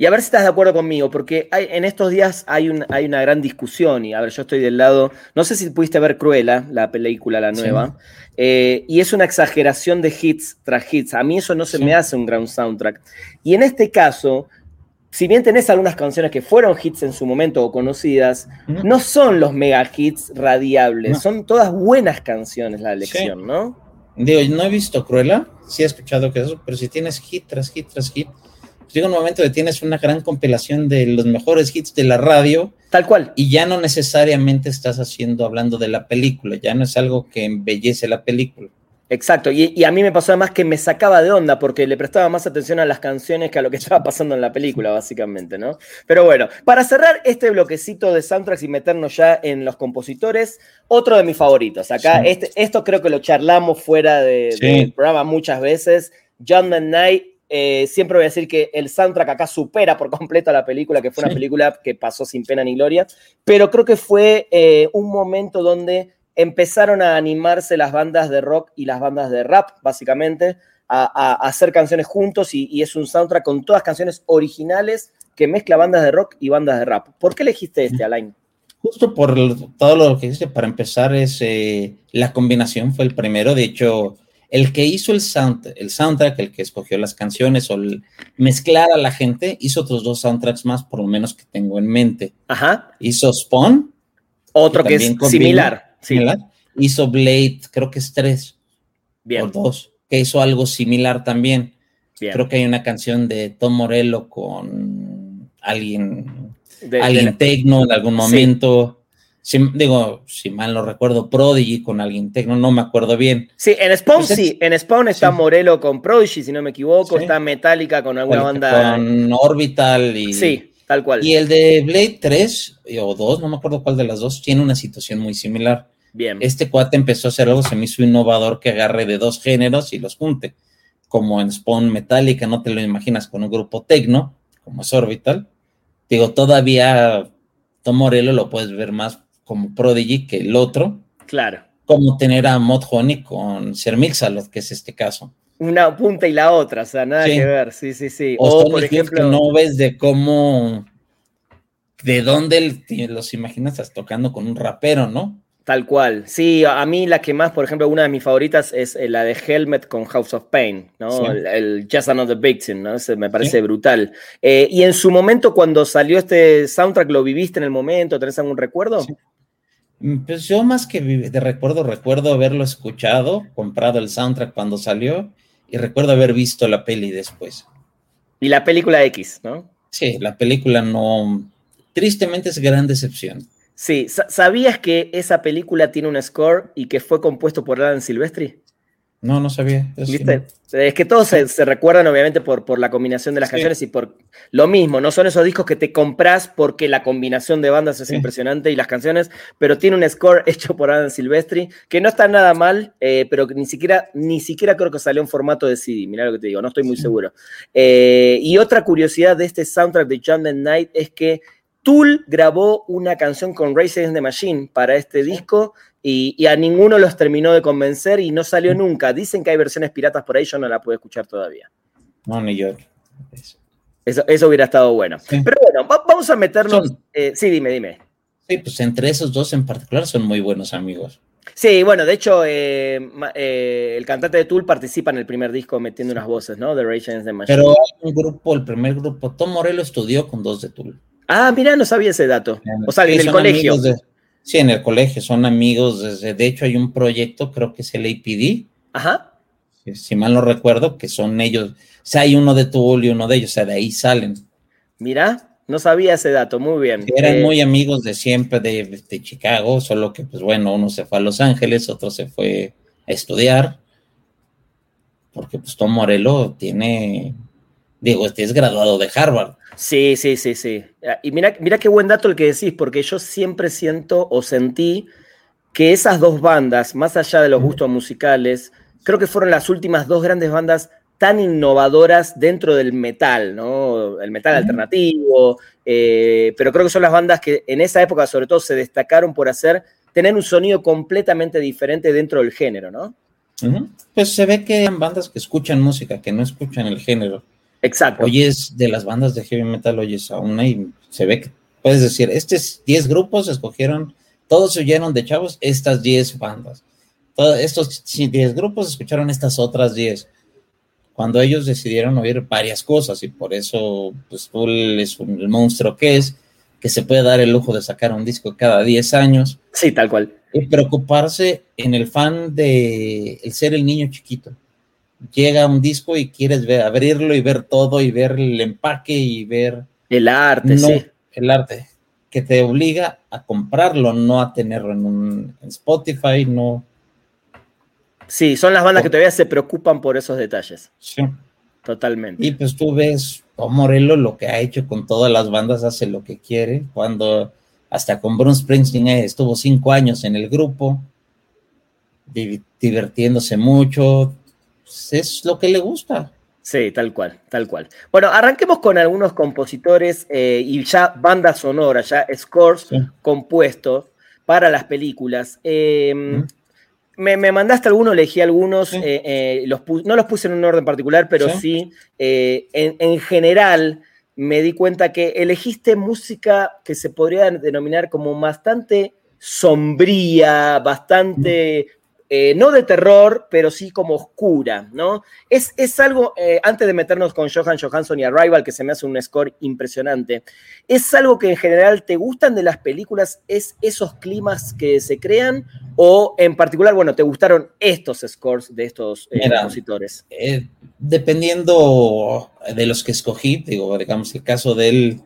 [SPEAKER 2] Y a ver si estás de acuerdo conmigo, porque hay, en estos días hay, hay una gran discusión, y a ver, yo estoy del lado, no sé si pudiste ver Cruella, la película, la nueva, eh, y es una exageración de hits tras hits. A mí eso no se me hace un gran soundtrack. Y en este caso, si bien tenés algunas canciones que fueron hits en su momento o conocidas, no son los mega hits radiables, son todas buenas canciones la elección, ¿no?
[SPEAKER 3] Digo, no he visto Cruella, sí he escuchado que eso, pero si tienes hit tras hit tras hit, pues llega un momento que tienes una gran compilación de los mejores hits de la radio.
[SPEAKER 2] Tal cual.
[SPEAKER 3] Y ya no necesariamente estás haciendo, hablando de la película, ya no es algo que embellece la película.
[SPEAKER 2] Exacto, y, a mí me pasó además que me sacaba de onda porque le prestaba más atención a las canciones que a lo que estaba pasando en la película, básicamente, ¿no? Pero bueno, para cerrar este bloquecito de soundtracks y meternos ya en los compositores, otro de mis favoritos. Acá, este, esto creo que lo charlamos fuera de, del programa muchas veces. John McKnight, eh, siempre voy a decir que el soundtrack acá supera por completo a la película, que fue una película que pasó sin pena ni gloria, pero creo que fue eh, un momento donde empezaron a animarse las bandas de rock y las bandas de rap, básicamente, a, hacer canciones juntos y, es un soundtrack con todas canciones originales que mezcla bandas de rock y bandas de rap. ¿Por qué elegiste este, Alain?
[SPEAKER 3] Justo por todo lo que dice, para empezar, es eh, la combinación fue el primero. De hecho, el que hizo el, sound, el soundtrack, el que escogió las canciones o mezclar a la gente, hizo otros dos soundtracks más, por lo menos que tengo en mente.
[SPEAKER 2] Ajá.
[SPEAKER 3] Hizo Spawn.
[SPEAKER 2] Otro que es similar.
[SPEAKER 3] Hizo Blade, creo que es tres.
[SPEAKER 2] Bien.
[SPEAKER 3] O dos. Que hizo algo similar también. Creo que hay una canción de Tom Morello con alguien, alguien tecno en algún momento. digo, si mal no recuerdo, Prodigy con alguien tecno, no me acuerdo bien.
[SPEAKER 2] Sí, en Spawn pues sí, en Spawn está Morello con Prodigy, si no me equivoco, está Metallica con alguna banda.
[SPEAKER 3] Con Orbital y.
[SPEAKER 2] Sí, Tal cual.
[SPEAKER 3] Y el de Blade 3 o 2, no me acuerdo cuál de las dos, tiene una situación muy similar.
[SPEAKER 2] Bien.
[SPEAKER 3] Este cuate empezó a hacer algo, se me hizo innovador que agarre de dos géneros y los junte. Como en Spawn Metallica, no te lo imaginas con un grupo tecno, como es Orbital. Digo, todavía Tom Morello lo puedes ver más como Prodigy que el otro.
[SPEAKER 2] Claro.
[SPEAKER 3] Como tener a Mod Honey con Ser Mixalot, que es este caso
[SPEAKER 2] una punta y la otra, o sea, nada que ver, sí, sí, sí.
[SPEAKER 3] O, por ejemplo, no ves de cómo, de dónde los imaginas tocando con un rapero, ¿no?
[SPEAKER 2] Tal cual. Sí, a mí la que más, por ejemplo, una de mis favoritas es eh, la de Helmet con House of Pain, ¿no? El, Just Another Victim, ¿no? Ese me parece brutal. Eh, y en su momento, cuando salió este soundtrack, ¿lo viviste en el momento? ¿Tenés algún recuerdo?
[SPEAKER 3] Mm, pues yo más que de recuerdo, recuerdo haberlo escuchado, comprado el soundtrack cuando salió y recuerdo haber visto la peli después.
[SPEAKER 2] Y la película X, ¿no?
[SPEAKER 3] Sí, la película no, tristemente es gran decepción.
[SPEAKER 2] Sí, ¿sabías que esa película tiene un score y que fue compuesto por Alan Silvestri?
[SPEAKER 3] No, no sabía.
[SPEAKER 2] ¿Viste? Es que todos se, recuerdan obviamente por, por la combinación de las canciones y por lo mismo, no son esos discos que te compras porque la combinación de bandas es impresionante y las canciones, pero tiene un score hecho por Alan Silvestri que no está nada mal, eh, pero que ni siquiera, ni siquiera creo que salió en formato de CD, mira lo que te digo, no estoy muy seguro. Eh, y otra curiosidad de este soundtrack de John the Night es que Tool grabó una canción con Race Against the Machine para este disco y, a ninguno los terminó de convencer y no salió nunca. Dicen que hay versiones piratas por ahí, yo no la pude escuchar todavía.
[SPEAKER 3] No, ni yo.
[SPEAKER 2] Eso, eso hubiera estado bueno. Pero bueno, vamos a meternos. Eh, sí, dime, dime.
[SPEAKER 3] Sí, pues entre esos dos en particular son muy buenos amigos.
[SPEAKER 2] Sí, bueno, de hecho, eh, eh, el cantante de Tool participa en el primer disco metiendo unas voces, ¿no? De Rage Against the Machine.
[SPEAKER 3] Pero hay un grupo, el primer grupo, Tom Morello estudió con dos de Tool.
[SPEAKER 2] Ah, mira, no sabía ese dato. O sea, en el colegio.
[SPEAKER 3] Sí, en el colegio, son amigos. Desde, de hecho, hay un proyecto, creo que es el APD.
[SPEAKER 2] Ajá.
[SPEAKER 3] Si, mal no recuerdo, que son ellos. O sea, hay uno de Tool y uno de ellos, o sea, de ahí salen.
[SPEAKER 2] Mira, no sabía ese dato, muy bien.
[SPEAKER 3] eran eh, muy amigos de siempre de, de, Chicago, solo que, pues bueno, uno se fue a Los Ángeles, otro se fue a estudiar, porque pues Tom Morello tiene, digo, este es graduado de Harvard.
[SPEAKER 2] Sí, sí, sí, sí. Ah, y mira, mira qué buen dato el que decís, porque yo siempre siento o sentí que esas dos bandas, más allá de los gustos musicales, creo que fueron las últimas dos grandes bandas tan innovadoras dentro del metal, ¿no? El metal alternativo, eh, pero creo que son las bandas que en esa época sobre todo se destacaron por hacer, tener un sonido completamente diferente dentro del género, ¿no?
[SPEAKER 3] Pues se ve que eran bandas que escuchan música, que no escuchan el género.
[SPEAKER 2] Exacto.
[SPEAKER 3] Oyes de las bandas de heavy metal, oyes a una y se ve que puedes decir, estos 10 grupos escogieron, todos se oyeron de chavos estas 10 bandas. Todos estos 10 grupos escucharon estas otras 10. Cuando ellos decidieron oír varias cosas y por eso, pues Tool es un, el monstruo que es, que se puede dar el lujo de sacar un disco cada 10 años.
[SPEAKER 2] Sí, tal cual.
[SPEAKER 3] Y preocuparse en el fan de el ser el niño chiquito llega un disco y quieres ver, abrirlo y ver todo y ver el empaque y ver...
[SPEAKER 2] El arte, sí.
[SPEAKER 3] El arte, que te obliga a comprarlo, no a tenerlo en, un, Spotify, no...
[SPEAKER 2] Sí, son las bandas que todavía se preocupan por esos detalles.
[SPEAKER 3] Sí.
[SPEAKER 2] Totalmente.
[SPEAKER 3] Y pues tú ves, Tom Morello lo que ha hecho con todas las bandas, hace lo que quiere. Cuando hasta con Bruce Springsteen estuvo cinco años en el grupo, divirtiéndose mucho, es lo que le gusta.
[SPEAKER 2] Sí, tal cual, tal cual. Bueno, arranquemos con algunos compositores eh, y ya bandas sonoras, ya scores compuestos para las películas. Em, me, mandaste algunos, elegí algunos, eh, eh, los no los puse en un orden particular, pero sí, en, en, general me di cuenta que elegiste música que se podría denominar como bastante sombría, bastante eh, no de terror, pero sí como oscura, ¿no? Es, es algo, eh, antes de meternos con Johan Johansson y Arrival, que se me hace un score impresionante, es algo que en general te gustan de las películas, es esos climas que se crean, o en particular, bueno, te gustaron estos scores de estos eh, compositores.
[SPEAKER 3] dependiendo de los que escogí, digo, digamos, el caso del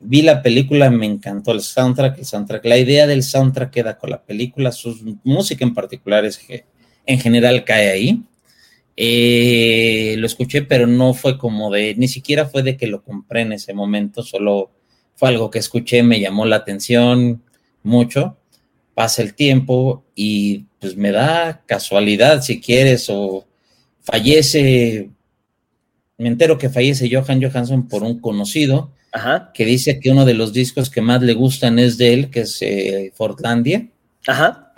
[SPEAKER 3] vi la película, me encantó el soundtrack, el soundtrack, la idea del soundtrack queda con la película, su música en particular es que en general cae ahí. Eh, lo escuché, pero no fue como de, ni siquiera fue de que lo compré en ese momento, solo fue algo que escuché, me llamó la atención mucho. Pasa el tiempo y pues me da casualidad si quieres o fallece, me entero que fallece Johan Johansson por un conocido que dice que uno de los discos que más le gustan es de él, que es eh, Fortlandia.
[SPEAKER 2] Ajá.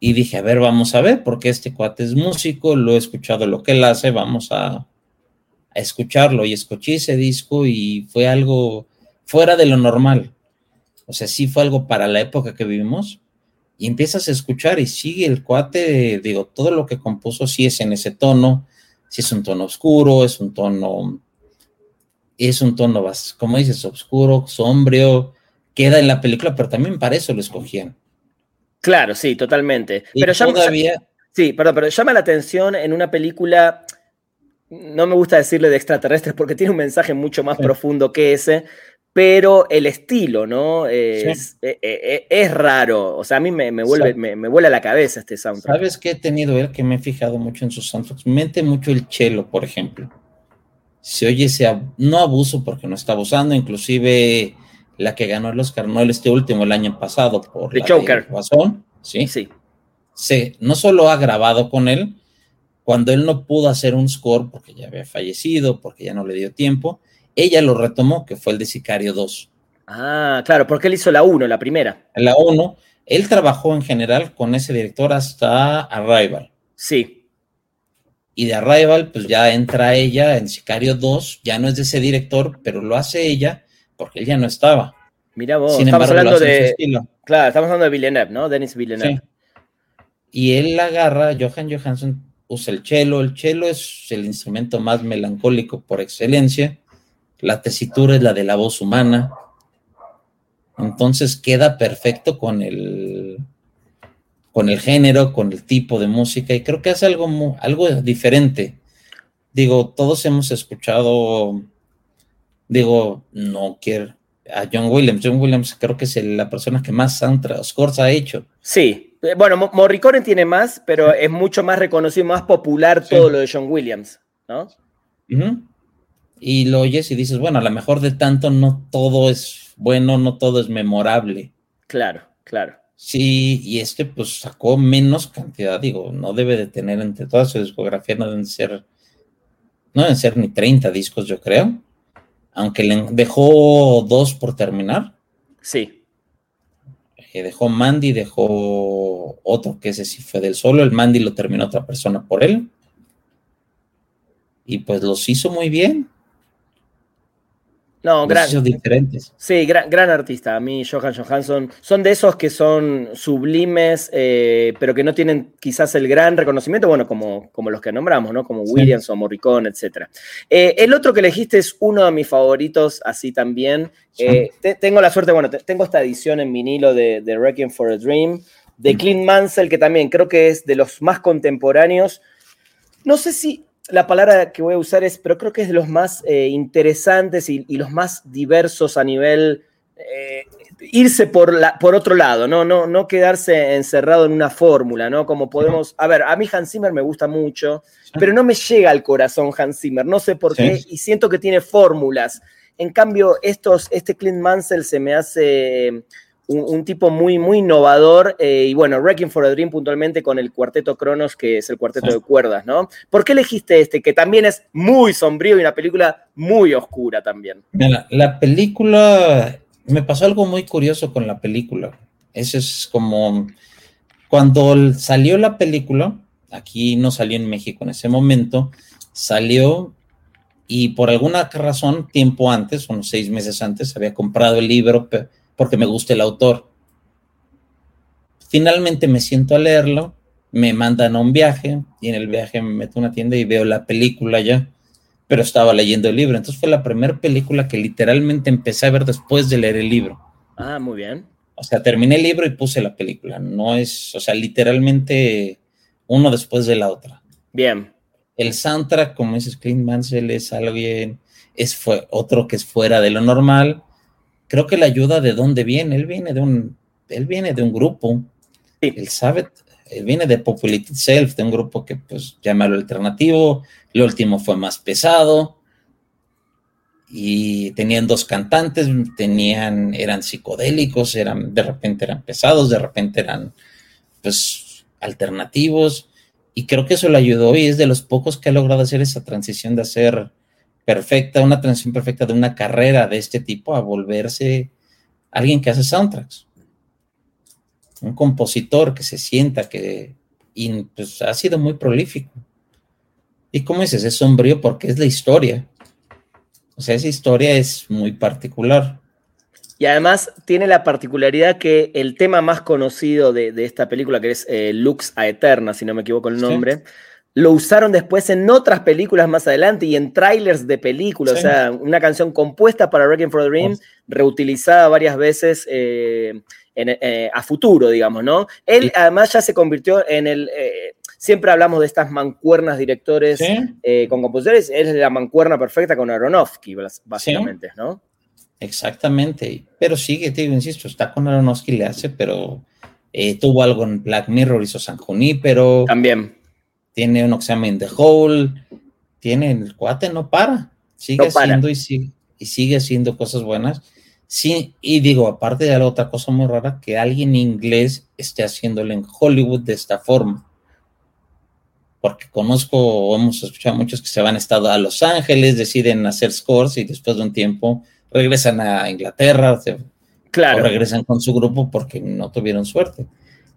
[SPEAKER 3] Y dije, a ver, vamos a ver, porque este cuate es músico, lo he escuchado lo que él hace, vamos a, a escucharlo. Y escuché ese disco y fue algo fuera de lo normal. O sea, sí fue algo para la época que vivimos, y empiezas a escuchar y sigue el cuate, digo, todo lo que compuso sí es en ese tono, si es un tono oscuro, es un tono, es un tono, como dices, oscuro, sombrío, queda en la película, pero también para eso lo escogían.
[SPEAKER 2] Claro, sí, totalmente. pero todavía... sí, perdón, pero llama la atención en una película, no me gusta decirle de extraterrestres porque tiene un mensaje mucho más profundo que ese, pero el estilo, ¿no? Es, e, e, e, es, raro. O sea, a mí me, vuelve, me, vuela la cabeza este soundtrack.
[SPEAKER 3] ¿Sabes qué he tenido él que me he fijado mucho en sus soundtracks? Mente mucho el chelo, por ejemplo. Se oye ese, no abuso porque no está abusando, inclusive la que ganó el Oscar, no el este último, el año pasado, por
[SPEAKER 2] The Joker.
[SPEAKER 3] ¿sí? Sí. Se, no solo ha grabado con él, cuando él no pudo hacer un score porque ya había fallecido, porque ya no le dio tiempo, ella lo retomó, que fue el de Sicario 2.
[SPEAKER 2] Ah, claro, porque él hizo la 1, la primera.
[SPEAKER 3] La 1, él trabajó en general con ese director hasta Arrival.
[SPEAKER 2] Sí.
[SPEAKER 3] Y de Arrival, pues ya entra ella en Sicario 2, ya no es de ese director, pero lo hace ella porque él ya no estaba.
[SPEAKER 2] Mira vos, estamos hablando de. Claro, estamos hablando de Villeneuve, ¿no? Denis Villeneuve.
[SPEAKER 3] Y él la agarra, Johan Johansson usa el cello. El cello es el instrumento más melancólico por excelencia la tesitura es la de la voz humana. Entonces queda perfecto con el, con el género, con el tipo de música, y creo que hace algo, algo diferente. Digo, todos hemos escuchado, digo, no quiero, a John Williams. John Williams creo que es la persona que más soundtrack scores ha hecho.
[SPEAKER 2] Sí, bueno, Morricone tiene más, pero es mucho más reconocido, más popular todo lo de John Williams, ¿no?
[SPEAKER 3] y lo oyes y dices, bueno, a lo mejor de tanto no todo es bueno, no todo es memorable.
[SPEAKER 2] Claro, claro.
[SPEAKER 3] Sí, y este pues sacó menos cantidad, digo, no debe de tener entre toda su discografía, no deben ser, no deben ser ni 30 discos, yo creo, aunque le dejó dos por terminar.
[SPEAKER 2] Sí.
[SPEAKER 3] Eh, dejó Mandy, dejó otro que ese sí fue del solo, el Mandy lo terminó otra persona por él. Y pues los hizo muy bien.
[SPEAKER 2] No, gran,
[SPEAKER 3] diferentes.
[SPEAKER 2] Sí, gran, gran, artista. A mí, Johan Johansson, son de esos que son sublimes, eh, pero que no tienen quizás el gran reconocimiento, bueno, como, como los que nombramos, ¿no? Como Williams o Morricone, etc. Eh, el otro que elegiste es uno de mis favoritos, así también. Eh, tengo la suerte, bueno, tengo esta edición en vinilo de, de Wrecking for a Dream, de mm. Clint Mansell, que también creo que es de los más contemporáneos. No sé si la palabra que voy a usar es, pero creo que es de los más eh, interesantes y, los más diversos a nivel eh, irse por, la, por otro lado, ¿no? No, no quedarse encerrado en una fórmula, ¿no? Como podemos, a ver, a mí Hans Zimmer me gusta mucho, pero no me llega al corazón Hans Zimmer, no sé por qué, y siento que tiene fórmulas. En cambio, estos, este Clint Mansell se me hace un, tipo muy, muy innovador. Eh, y bueno, Wrecking for a Dream puntualmente con el cuarteto Cronos, que es el cuarteto de cuerdas, ¿no? ¿Por qué elegiste este? Que también es muy sombrío y una película muy oscura también.
[SPEAKER 3] Mira, la película, me pasó algo muy curioso con la película. Eso es como cuando salió la película, aquí no salió en México en ese momento, salió y por alguna razón, tiempo antes, unos seis meses antes, había comprado el libro porque me gusta el autor. Finalmente me siento a leerlo, me mandan a un viaje y en el viaje me meto a una tienda y veo la película ya, pero estaba leyendo el libro. Entonces fue la primera película que literalmente empecé a ver después de leer el libro.
[SPEAKER 2] Ah, muy bien.
[SPEAKER 3] O sea, terminé el libro y puse la película. No es, o sea, literalmente uno después de la otra.
[SPEAKER 2] Bien.
[SPEAKER 3] El soundtrack, como dices, Clint Mansell es alguien, es fue otro que es fuera de lo normal creo que la ayuda de dónde viene, él viene de un, él viene de un grupo, él sabe, él viene de Popularity Self, de un grupo que pues llámalo alternativo, el último fue más pesado, y tenían dos cantantes, tenían, eran psicodélicos, eran, de repente eran pesados, de repente eran pues alternativos, y creo que eso le ayudó y es de los pocos que ha logrado hacer esa transición de hacer perfecta, una transición perfecta de una carrera de este tipo a volverse alguien que hace soundtracks. Un compositor que se sienta que pues, ha sido muy prolífico. Y como dices, es sombrío porque es la historia. O sea, esa historia es muy particular.
[SPEAKER 2] Y además tiene la particularidad que el tema más conocido de, esta película, que es eh, Lux a Eterna, si no me equivoco el nombre, lo usaron después en otras películas más adelante y en trailers de películas. O sea, una canción compuesta para Wrecking for the Dream, reutilizada varias veces eh, eh, a futuro, digamos, ¿no? Él además ya se convirtió en el siempre hablamos de estas mancuernas directores con compositores, él es la mancuerna perfecta con Aronofsky, básicamente, ¿no?
[SPEAKER 3] Exactamente, pero sigue, te digo, insisto, está con Aronofsky, le hace, pero eh, tuvo algo en Black Mirror, hizo San pero
[SPEAKER 2] También.
[SPEAKER 3] Tiene llama In the Hole, tiene el cuate, no para, sigue haciendo y sigue, y sigue haciendo cosas buenas. Sí, y digo, aparte de la otra cosa muy rara, que alguien inglés esté haciéndolo en Hollywood de esta forma. Porque conozco, hemos escuchado muchos que se van a, estado a Los Ángeles, deciden hacer scores y después de un tiempo regresan a Inglaterra, claro. o regresan con su grupo porque no tuvieron suerte.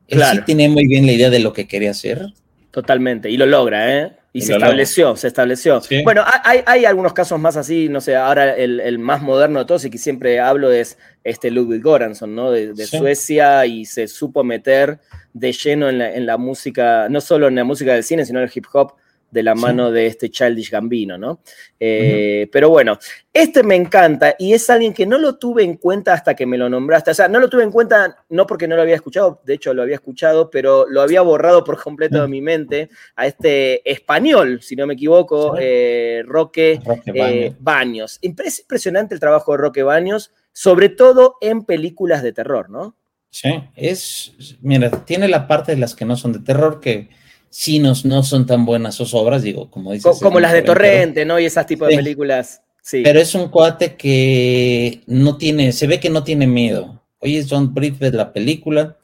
[SPEAKER 3] Él sí tiene muy bien la idea de lo que quería hacer.
[SPEAKER 2] Totalmente, y lo logra, ¿eh? Y, se estableció, se estableció. Bueno, hay, hay, algunos casos más así, no sé, ahora el, más moderno de todos y que siempre hablo es este Ludwig Göransson, ¿no? De, Suecia y se supo meter de lleno en la, en la música, no solo en la música del cine, sino en el hip hop de la mano de este Childish Gambino, ¿no? Eh, pero bueno, este me encanta y es alguien que no lo tuve en cuenta hasta que me lo nombraste. O sea, no lo tuve en cuenta no porque no lo había escuchado, de hecho lo había escuchado, pero lo había borrado por completo de mi mente a este español, si no me equivoco, eh, Roque, eh, Baños. Es impresionante el trabajo de Roque Baños, sobre todo en películas de terror, ¿no?
[SPEAKER 3] Sí, es, mira, tiene la parte de las que no son de terror que sí no, no son tan buenas sus obras, digo, como dices.
[SPEAKER 2] Como, las de Torrente, ¿no? Y esas tipos de películas. Sí.
[SPEAKER 3] Pero es un cuate que no tiene, se ve que no tiene miedo. Hoy es John Bridget la película,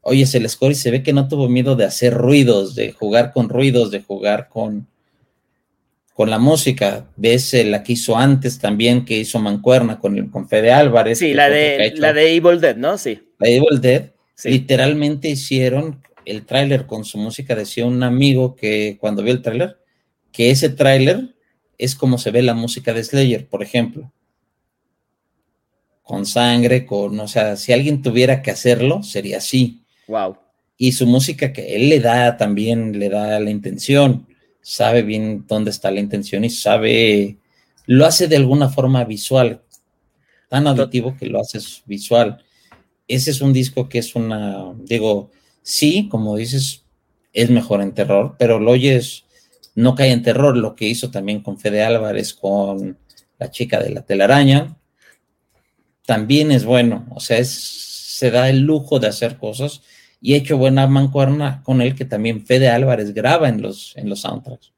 [SPEAKER 3] hoy es el score y se ve que no tuvo miedo de hacer ruidos, de jugar con ruidos, de jugar con, con la música. Ves la que hizo antes también, que hizo Mancuerna con, el, con Fede Álvarez.
[SPEAKER 2] Sí, la de, la de Evil Dead, ¿no? Sí.
[SPEAKER 3] La de Evil Dead. Literalmente hicieron el tráiler con su música, decía un amigo que cuando vio el tráiler, que ese tráiler es como se ve la música de Slayer, por ejemplo. Con sangre, con, o sea, si alguien tuviera que hacerlo, sería así.
[SPEAKER 2] Wow.
[SPEAKER 3] Y su música que él le da también, le da la intención, sabe bien dónde está la intención y sabe, lo hace de alguna forma visual, tan auditivo que lo hace visual. Ese es un disco que es una, digo, sí, como dices, es mejor en terror, pero lo oyes, no cae en terror, lo que hizo también con Fede Álvarez, con la chica de la telaraña, también es bueno, o sea, se da el lujo de hacer cosas y he hecho buena mancuerna con él que también Fede Álvarez graba en los, en los soundtracks.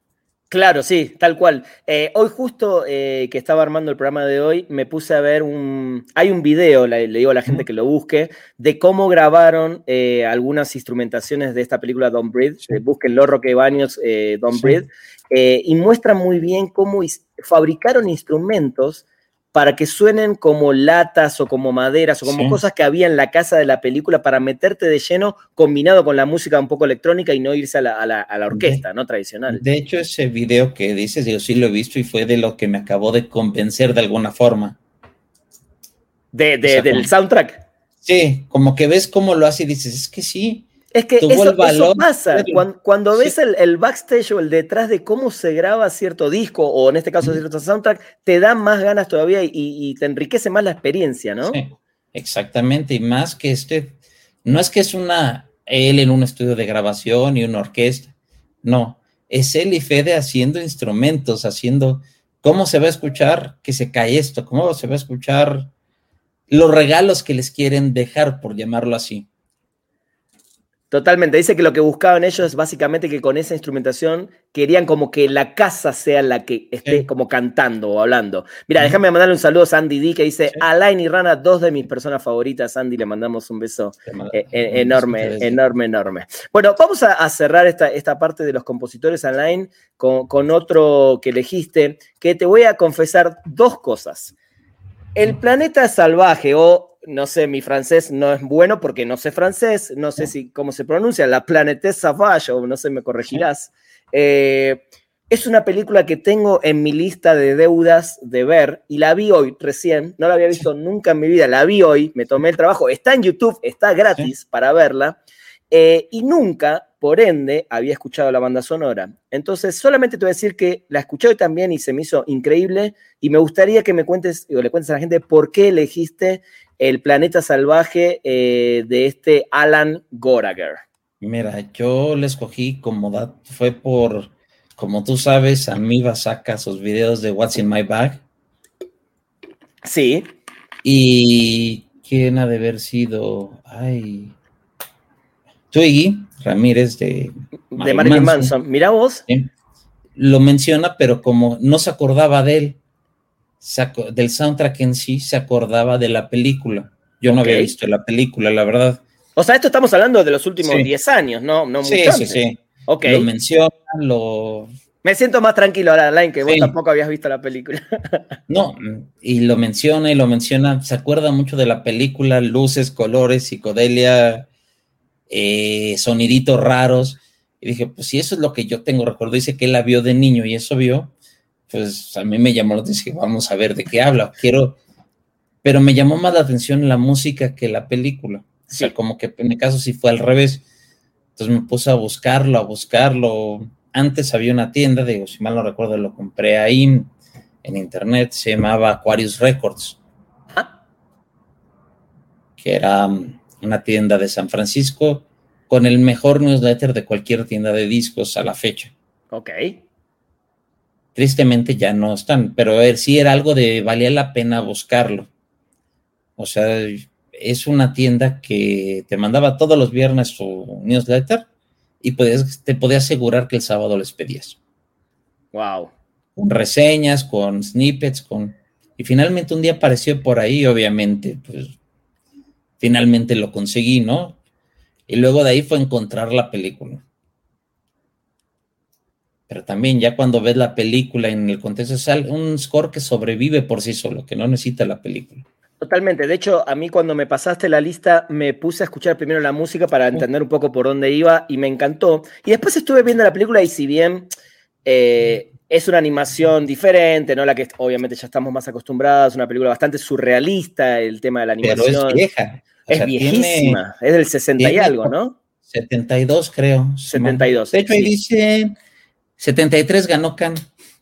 [SPEAKER 2] Claro, sí, tal cual. Eh, hoy justo eh, que estaba armando el programa de hoy, me puse a ver un... Hay un video, le, digo a la gente que lo busque, de cómo grabaron eh, algunas instrumentaciones de esta película Don't Breathe. Sí. búsquenlo, Roque Baños, Don't Breathe. y muestra muy bien cómo fabricaron instrumentos para que suenen como latas o como maderas o como cosas que había en la casa de la película para meterte de lleno combinado con la música un poco electrónica y no irse a la, orquesta, ¿no? Tradicional.
[SPEAKER 3] De hecho, ese video que dices, yo sí lo he visto y fue de lo que me acabó de convencer de alguna forma.
[SPEAKER 2] De, ¿Del soundtrack?
[SPEAKER 3] Sí, como que ves cómo lo hace y dices, es que sí,
[SPEAKER 2] es que eso, pasa. Cuando, ves el, backstage o el detrás de cómo se graba cierto disco, o en este caso cierto soundtrack, te da más ganas todavía y, te enriquece más la experiencia, ¿no? Sí,
[SPEAKER 3] exactamente. Y más que este, no es que es una él en un estudio de grabación y una orquesta. No, es él y Fede haciendo instrumentos, haciendo cómo se va a escuchar que se cae esto, cómo se va a escuchar los regalos que les quieren dejar, por llamarlo así.
[SPEAKER 2] Totalmente. Dice que lo que buscaban ellos es básicamente que con esa instrumentación querían como que la casa sea la que esté como cantando o hablando. Mira, déjame mandarle un saludo a Sandy D que dice, Alain y Rana, dos de mis personas favoritas. Sandy, le mandamos un beso eh, eh, enorme, enorme, enorme. Bueno, vamos a, cerrar esta, esta, parte de los compositores Alain con, con otro que elegiste, que te voy a confesar dos cosas. El planeta salvaje o no sé, mi francés no es bueno porque no sé francés, no sé si cómo se pronuncia, la planète sauvage, o no sé, me corregirás. Eh, Es una película que tengo en mi lista de deudas de ver y la vi hoy recién, no la había visto nunca en mi vida, la vi hoy, me tomé el trabajo, está en YouTube, está gratis para verla eh, y nunca, por ende, había escuchado la banda sonora. Entonces, solamente te voy a decir que la escuché hoy también y se me hizo increíble y me gustaría que me cuentes o le cuentes a la gente por qué elegiste el planeta salvaje eh, de este Alan Gorager.
[SPEAKER 3] Mira, yo le escogí como fue por, como tú sabes, Amiba saca sus videos de What's in My Bag.
[SPEAKER 2] Sí.
[SPEAKER 3] Y quién ha de haber sido, ay, Twiggy Ramírez de,
[SPEAKER 2] de Marilyn Manson. Mira vos.
[SPEAKER 3] Lo menciona, pero como no se acordaba de él, del soundtrack en sí, se acordaba de la película. Yo no había visto la película, la verdad.
[SPEAKER 2] O sea, esto estamos hablando de los últimos 10 años, ¿no? no
[SPEAKER 3] sí, sí, sí.
[SPEAKER 2] Okay.
[SPEAKER 3] Lo menciona, lo...
[SPEAKER 2] Me siento más tranquilo ahora, Line, que vos tampoco habías visto la película.
[SPEAKER 3] no, y lo menciona y lo menciona. Se acuerda mucho de la película, luces, colores, psicodelia, eh, soniditos raros. Y dije, pues si eso es lo que yo tengo recuerdo, dice que él la vio de niño y eso vio, pues a mí me llamó la atención, vamos a ver de qué habla, quiero, pero me llamó más la atención la música que la película. O sea, como que en mi caso sí fue al revés. Entonces me puse a buscarlo, a buscarlo. Antes había una tienda, digo, si mal no recuerdo, lo compré ahí en internet, se llamaba Aquarius Records, que era una tienda de San Francisco con el mejor newsletter de cualquier tienda de discos a la fecha.
[SPEAKER 2] Ok.
[SPEAKER 3] Tristemente ya no están, pero a ver, sí era algo de valía la pena buscarlo. O sea, es una tienda que te mandaba todos los viernes su newsletter y te podía asegurar que el sábado les pedías.
[SPEAKER 2] Wow.
[SPEAKER 3] Con reseñas, con snippets, con. Y finalmente un día apareció por ahí, obviamente, pues finalmente lo conseguí, ¿no? Y luego de ahí fue encontrar la película. Pero también ya cuando ves la película en el contexto es un score que sobrevive por sí solo, que no necesita la película.
[SPEAKER 2] Totalmente. De hecho, a mí cuando me pasaste la lista me puse a escuchar primero la música para entender un poco por dónde iba y me encantó. Y después estuve viendo la película y si bien eh, es una animación diferente, ¿no? La que obviamente ya estamos más acostumbrados, una película bastante surrealista, el tema de la animación.
[SPEAKER 3] Pero es vieja.
[SPEAKER 2] es viejísima, es del 60 y algo, ¿no?
[SPEAKER 3] 72 creo.
[SPEAKER 2] 72.
[SPEAKER 3] De hecho, ahí dice 73 ganó Can.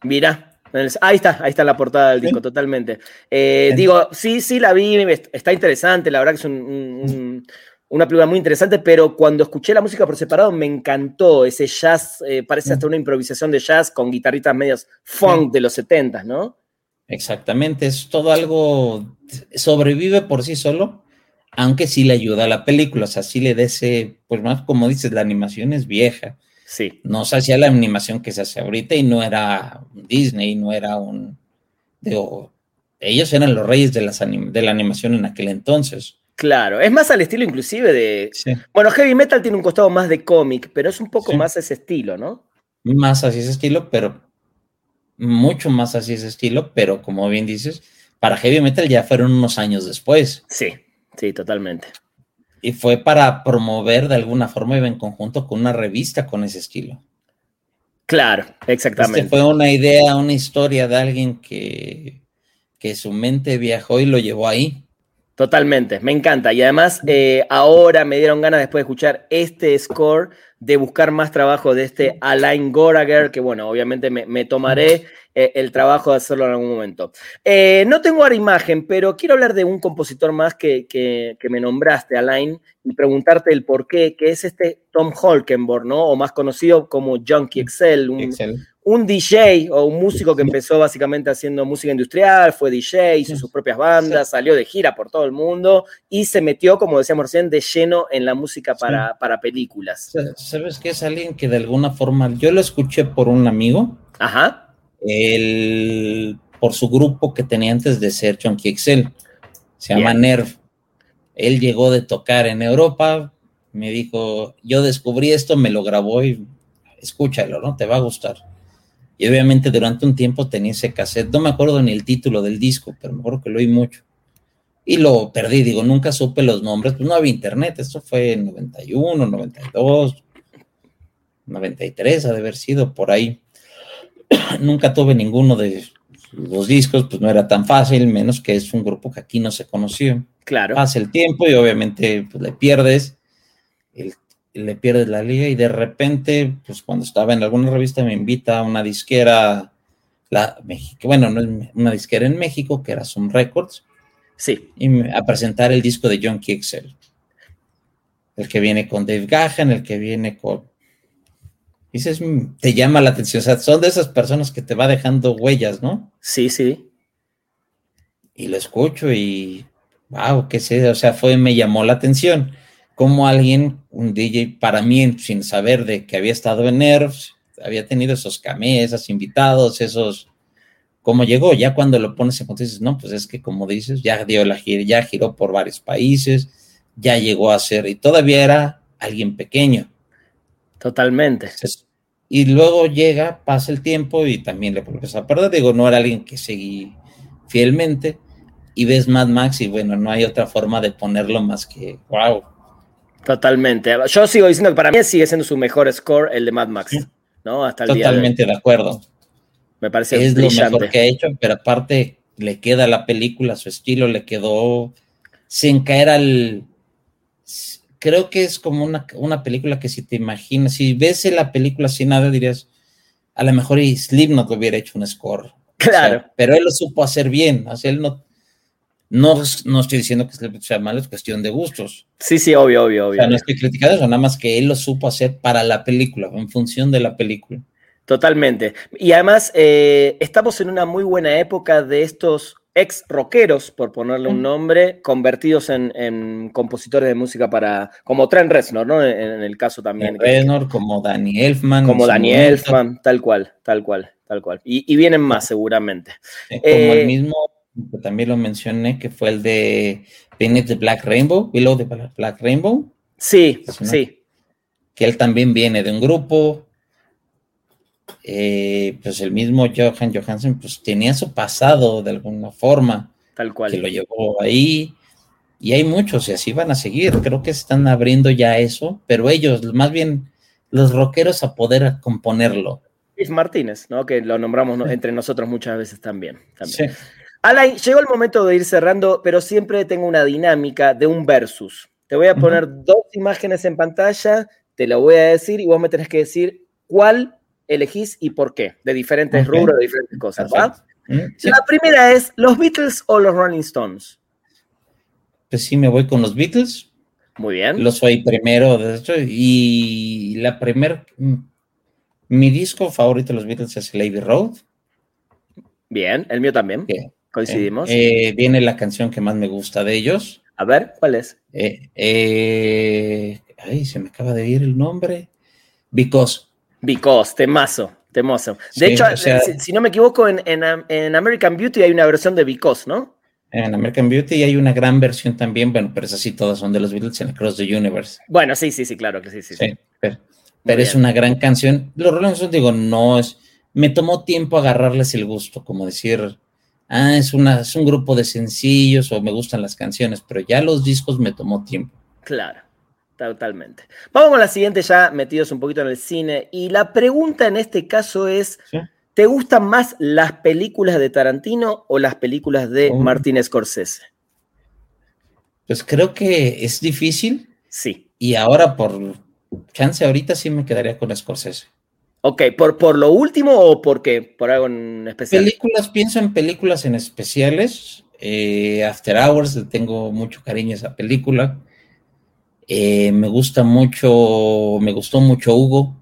[SPEAKER 2] Mira, ahí está, ahí está la portada del disco, totalmente. Eh, digo, sí, sí, la vi, está interesante, la verdad que es una película muy interesante, pero cuando escuché la música por separado me encantó ese jazz, eh, parece hasta una improvisación de jazz con guitarritas medias funk de los 70, ¿no?
[SPEAKER 3] Exactamente, es todo algo, sobrevive por sí solo, aunque sí le ayuda a la película, o sea, sí le da ese, pues más como dices, la animación es vieja.
[SPEAKER 2] Sí.
[SPEAKER 3] No se hacía la animación que se hace ahorita y no era Disney, no era un... Digo, ellos eran los reyes de, las de la animación en aquel entonces.
[SPEAKER 2] Claro, es más al estilo inclusive de... Bueno, Heavy Metal tiene un costado más de cómic, pero es un poco más ese estilo, ¿no?
[SPEAKER 3] Más así ese estilo, pero mucho más así ese estilo, pero como bien dices, para Heavy Metal ya fueron unos años después.
[SPEAKER 2] Sí, Sí, totalmente.
[SPEAKER 3] Y fue para promover de alguna forma, iba en conjunto con una revista con ese estilo.
[SPEAKER 2] Claro, exactamente.
[SPEAKER 3] Este fue una idea, una historia de alguien que, que su mente viajó y lo llevó ahí.
[SPEAKER 2] Totalmente, me encanta. Y además, eh, ahora me dieron ganas después de escuchar este score de buscar más trabajo de este Alain Gorager, que bueno, obviamente me, tomaré eh, el trabajo de hacerlo en algún momento. Eh, no tengo ahora imagen, pero quiero hablar de un compositor más que, que, me nombraste, Alain, y preguntarte el por qué, que es este Tom Holkenborg, ¿no? O más conocido como Junkie Excel, Excel un DJ o un músico que empezó básicamente haciendo música industrial, fue DJ, hizo sus propias bandas, salió de gira por todo el mundo y se metió, como decíamos recién, de lleno en la música para, para películas.
[SPEAKER 3] ¿Sabes qué? Es alguien que de alguna forma, yo lo escuché por un amigo.
[SPEAKER 2] Ajá.
[SPEAKER 3] El, por su grupo que tenía antes de ser Chunky Excel. Se llama Nerv. Él llegó de tocar en Europa, me dijo, yo descubrí esto, me lo grabó y escúchalo, ¿no? Te va a gustar. Y obviamente durante un tiempo tenía ese cassette, no me acuerdo ni el título del disco, pero me acuerdo que lo oí mucho. Y lo perdí, digo, nunca supe los nombres, pues no había internet, esto fue en 91, 92, 93, ha de haber sido por ahí. nunca tuve ninguno de los discos, pues no era tan fácil, menos que es un grupo que aquí no se conoció.
[SPEAKER 2] Claro.
[SPEAKER 3] Pasa el tiempo y obviamente pues, le pierdes, le pierdes la liga y de repente, pues cuando estaba en alguna revista me invita a una disquera, la México, bueno, no una disquera en México que era Zoom Records.
[SPEAKER 2] Sí.
[SPEAKER 3] Y a presentar el disco de John Kixel. El que viene con Dave Gahan, el que viene con dices, mm, te llama la atención. O sea, son de esas personas que te va dejando huellas, ¿no?
[SPEAKER 2] Sí, sí.
[SPEAKER 3] Y lo escucho y, wow, qué sé, o sea, fue, me llamó la atención. Como alguien, un DJ, para mí, sin saber de que había estado en Nerves, había tenido esos camés, esos invitados, esos, cómo llegó, ya cuando lo pones en contexto, dices, no, pues es que como dices, ya dio la gira, ya giró por varios países, ya llegó a ser, y todavía era alguien pequeño.
[SPEAKER 2] Totalmente.
[SPEAKER 3] y luego llega, pasa el tiempo y también le vuelves a perder. Digo, no era alguien que seguí fielmente y ves Mad Max y bueno, no hay otra forma de ponerlo más que wow.
[SPEAKER 2] Totalmente. Yo sigo diciendo que para mí sigue siendo su mejor score el de Mad Max, ¿no?
[SPEAKER 3] Hasta el Totalmente de, acuerdo.
[SPEAKER 2] Me parece
[SPEAKER 3] es lo mejor que ha hecho, pero aparte le queda la película, su estilo le quedó sin caer al creo que es como una, película que si te imaginas, si ves la película sin nada, dirías, a lo mejor y Slipknot hubiera hecho un score.
[SPEAKER 2] Claro.
[SPEAKER 3] pero él lo supo hacer bien, o sea, él no, no, no estoy diciendo que sea malo, es cuestión de gustos.
[SPEAKER 2] Sí, sí, obvio, obvio, obvio.
[SPEAKER 3] O sea, no estoy criticando eso, nada más que él lo supo hacer para la película, en función de la película.
[SPEAKER 2] Totalmente. Y además, eh, estamos en una muy buena época de estos ex rockeros, por ponerle un nombre, convertidos en, compositores de música para, como Trent Reznor, ¿no? En, el caso también.
[SPEAKER 3] Reznor, como Danny Elfman.
[SPEAKER 2] Como Danny Elfman, tal cual, tal cual, tal cual. Y, vienen más seguramente.
[SPEAKER 3] como el eh, mismo, que también lo mencioné, que fue el de Beneath the Black Rainbow, Below the Black Rainbow.
[SPEAKER 2] Sí, sí.
[SPEAKER 3] Que él también viene de un grupo, eh, pues el mismo Johan Johansen, pues tenía su pasado de alguna forma.
[SPEAKER 2] Tal cual.
[SPEAKER 3] Que lo llevó ahí. Y hay muchos y así van a seguir. Creo que están abriendo ya eso, pero ellos, más bien los rockeros a poder componerlo.
[SPEAKER 2] Martínez, ¿no? Que lo nombramos entre nosotros muchas veces también. también. Alain, llegó el momento de ir cerrando, pero siempre tengo una dinámica de un versus. Te voy a poner dos imágenes en pantalla, te lo voy a decir y vos me tenés que decir cuál elegís y por qué, de diferentes rubros, de diferentes cosas. Mm, La primera es, ¿los Beatles o los Rolling Stones?
[SPEAKER 3] Pues sí, me voy con los Beatles.
[SPEAKER 2] Muy bien.
[SPEAKER 3] Lo soy primero, de hecho, y la primer, mm, mi disco favorito de los Beatles es Lady Road.
[SPEAKER 2] Bien, el mío también. Coincidimos.
[SPEAKER 3] Eh, eh, viene la canción que más me gusta de ellos.
[SPEAKER 2] A ver, ¿cuál es?
[SPEAKER 3] Eh, ay, se me acaba de ir el nombre. Because.
[SPEAKER 2] Because, temazo, temazo. De hecho, si, no me equivoco, en, American Beauty hay una versión de Because, ¿no?
[SPEAKER 3] En American Beauty hay una gran versión también, bueno, pero es así, todas son de los Beatles en Across the Universe.
[SPEAKER 2] Bueno, sí, sí, sí, claro que sí, sí.
[SPEAKER 3] sí pero, es una gran canción. Los Rolling Stones, digo, no es. Me tomó tiempo agarrarles el gusto, como decir, ah, es, una, es un grupo de sencillos o me gustan las canciones, pero ya los discos me tomó tiempo.
[SPEAKER 2] Claro. Totalmente. Vamos con la siguiente, ya metidos un poquito en el cine. Y la pregunta en este caso es: ¿te gustan más las películas de Tarantino o las películas de Martínez Martin Scorsese?
[SPEAKER 3] Pues creo que es difícil.
[SPEAKER 2] Sí.
[SPEAKER 3] Y ahora, por chance, ahorita sí me quedaría con Scorsese.
[SPEAKER 2] Ok, ¿por, por lo último o por qué? ¿Por algo en especial?
[SPEAKER 3] Películas, pienso en películas en especiales. Eh, After Hours, le tengo mucho cariño a esa película. Eh, me gusta mucho, me gustó mucho Hugo.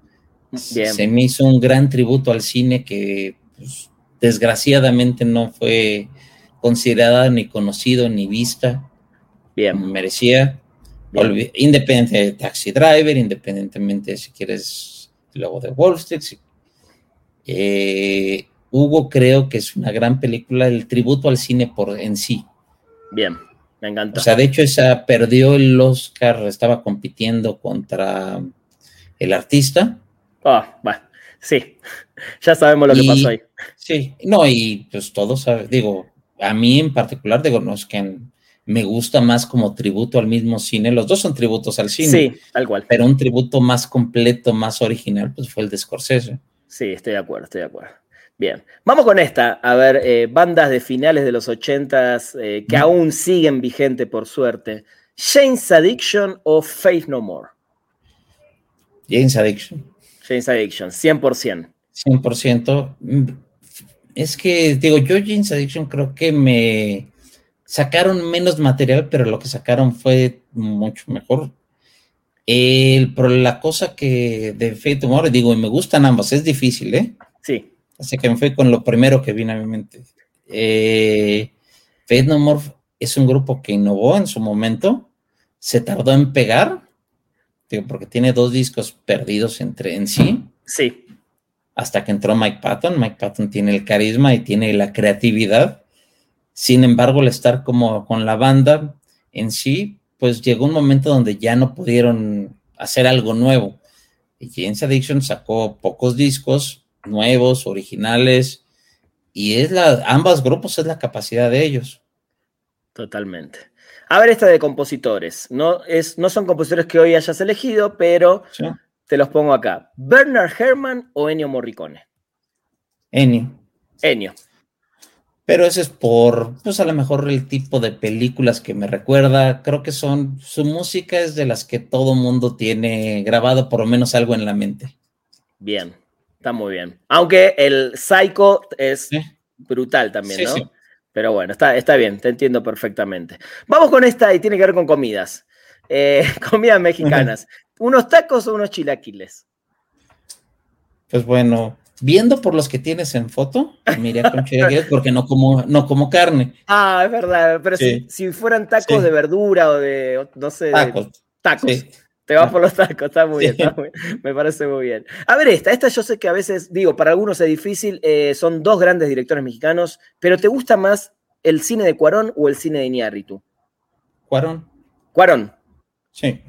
[SPEAKER 3] Se me hizo un gran tributo al cine que pues, desgraciadamente no fue considerada ni conocido ni vista.
[SPEAKER 2] Bien.
[SPEAKER 3] Merecía. Independiente de Taxi Driver, independientemente si quieres luego de Wall Street. Eh, Hugo creo que es una gran película, el tributo al cine por en sí.
[SPEAKER 2] Bien. Me encanta.
[SPEAKER 3] O sea, de hecho, esa perdió el Oscar, estaba compitiendo contra el artista.
[SPEAKER 2] Ah, bueno, sí, ya sabemos lo que pasó ahí.
[SPEAKER 3] Sí, no, y pues todos digo, a mí en particular, digo, no es que me gusta más como tributo al mismo cine, los dos son tributos al cine.
[SPEAKER 2] Sí, tal cual.
[SPEAKER 3] Pero un tributo más completo, más original, pues fue el de Scorsese.
[SPEAKER 2] Sí, estoy de acuerdo, estoy de acuerdo. Bien, vamos con esta, a ver, eh, bandas de finales de los ochentas eh, que aún siguen vigente por suerte. James Addiction o Faith No More.
[SPEAKER 3] James Addiction.
[SPEAKER 2] James Addiction, 100%.
[SPEAKER 3] 100%. Es que, digo, yo James Addiction creo que me sacaron menos material, pero lo que sacaron fue mucho mejor. El, pero la cosa que de Faith No More, digo, y me gustan ambas, es difícil, ¿eh?
[SPEAKER 2] Sí.
[SPEAKER 3] Así que me fui con lo primero que vino a mi mente. Eh, Faith No More es un grupo que innovó en su momento, se tardó en pegar, digo, porque tiene dos discos perdidos entre en sí.
[SPEAKER 2] Sí.
[SPEAKER 3] Hasta que entró Mike Patton. Mike Patton tiene el carisma y tiene la creatividad. Sin embargo, al estar como con la banda en sí, pues llegó un momento donde ya no pudieron hacer algo nuevo. Y James Addiction sacó pocos discos, nuevos, originales, y es la, ambos grupos es la capacidad de ellos.
[SPEAKER 2] Totalmente. A ver, esta de compositores. No, es, no son compositores que hoy hayas elegido, pero
[SPEAKER 3] ¿sí?
[SPEAKER 2] te los pongo acá. ¿Bernard Herrmann o Ennio Morricone?
[SPEAKER 3] Ennio.
[SPEAKER 2] Ennio.
[SPEAKER 3] Pero ese es por, pues a lo mejor el tipo de películas que me recuerda. Creo que son, su música es de las que todo mundo tiene grabado por lo menos algo en la mente.
[SPEAKER 2] Bien. Está muy bien. Aunque el Psycho es sí. brutal también, sí, ¿no? Sí. Pero bueno, está, está bien, te entiendo perfectamente. Vamos con esta y tiene que ver con comidas. Eh, comidas mexicanas. ¿Unos tacos o unos chilaquiles?
[SPEAKER 3] Pues bueno, viendo por los que tienes en foto, miré con chilaquiles porque no como, no como carne.
[SPEAKER 2] Ah, es verdad, pero si, si, fueran tacos de verdura o de, no sé,
[SPEAKER 3] tacos.
[SPEAKER 2] De, tacos. Te vas por los tacos, está muy, bien, está muy, me parece muy bien. A ver, esta, esta yo sé que a veces, digo, para algunos es difícil, eh, son dos grandes directores mexicanos, pero ¿te gusta más el cine de Cuarón o el cine de Iñárritu?
[SPEAKER 3] Cuarón.
[SPEAKER 2] Cuarón.
[SPEAKER 3] Sí.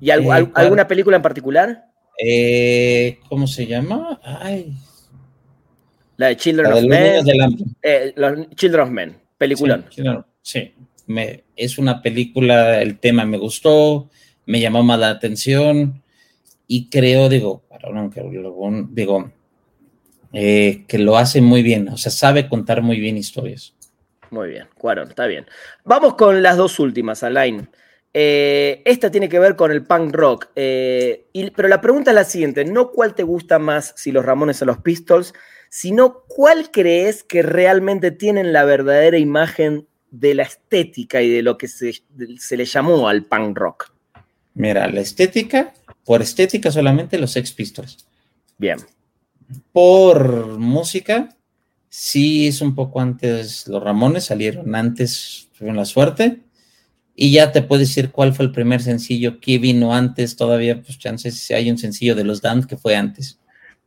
[SPEAKER 2] ¿Y algo, eh, alguna película en particular?
[SPEAKER 3] Eh, ¿Cómo se llama? Ay.
[SPEAKER 2] La de Children
[SPEAKER 3] La
[SPEAKER 2] of
[SPEAKER 3] de
[SPEAKER 2] Men.
[SPEAKER 3] del hambre.
[SPEAKER 2] Eh, los Children of Men, peliculón.
[SPEAKER 3] Sí, sí. Me, es una película, el tema me gustó, me llamó más la atención y creo, digo, digo, eh, que lo hace muy bien, o sea, sabe contar muy bien historias.
[SPEAKER 2] Muy bien, Cuarón, está bien. Vamos con las dos últimas, Alain. Eh, esta tiene que ver con el punk rock, eh, y, pero la pregunta es la siguiente, no cuál te gusta más, si los Ramones o los Pistols, sino cuál crees que realmente tienen la verdadera imagen de la estética y de lo que se, se le llamó al punk rock.
[SPEAKER 3] Mira, la estética, por estética solamente los Sex Pistols.
[SPEAKER 2] Bien.
[SPEAKER 3] Por música, sí es un poco antes, los Ramones salieron antes, tuvieron la suerte. Y ya te puedo decir cuál fue el primer sencillo que vino antes, todavía, pues chances si hay un sencillo de los Damned que fue antes.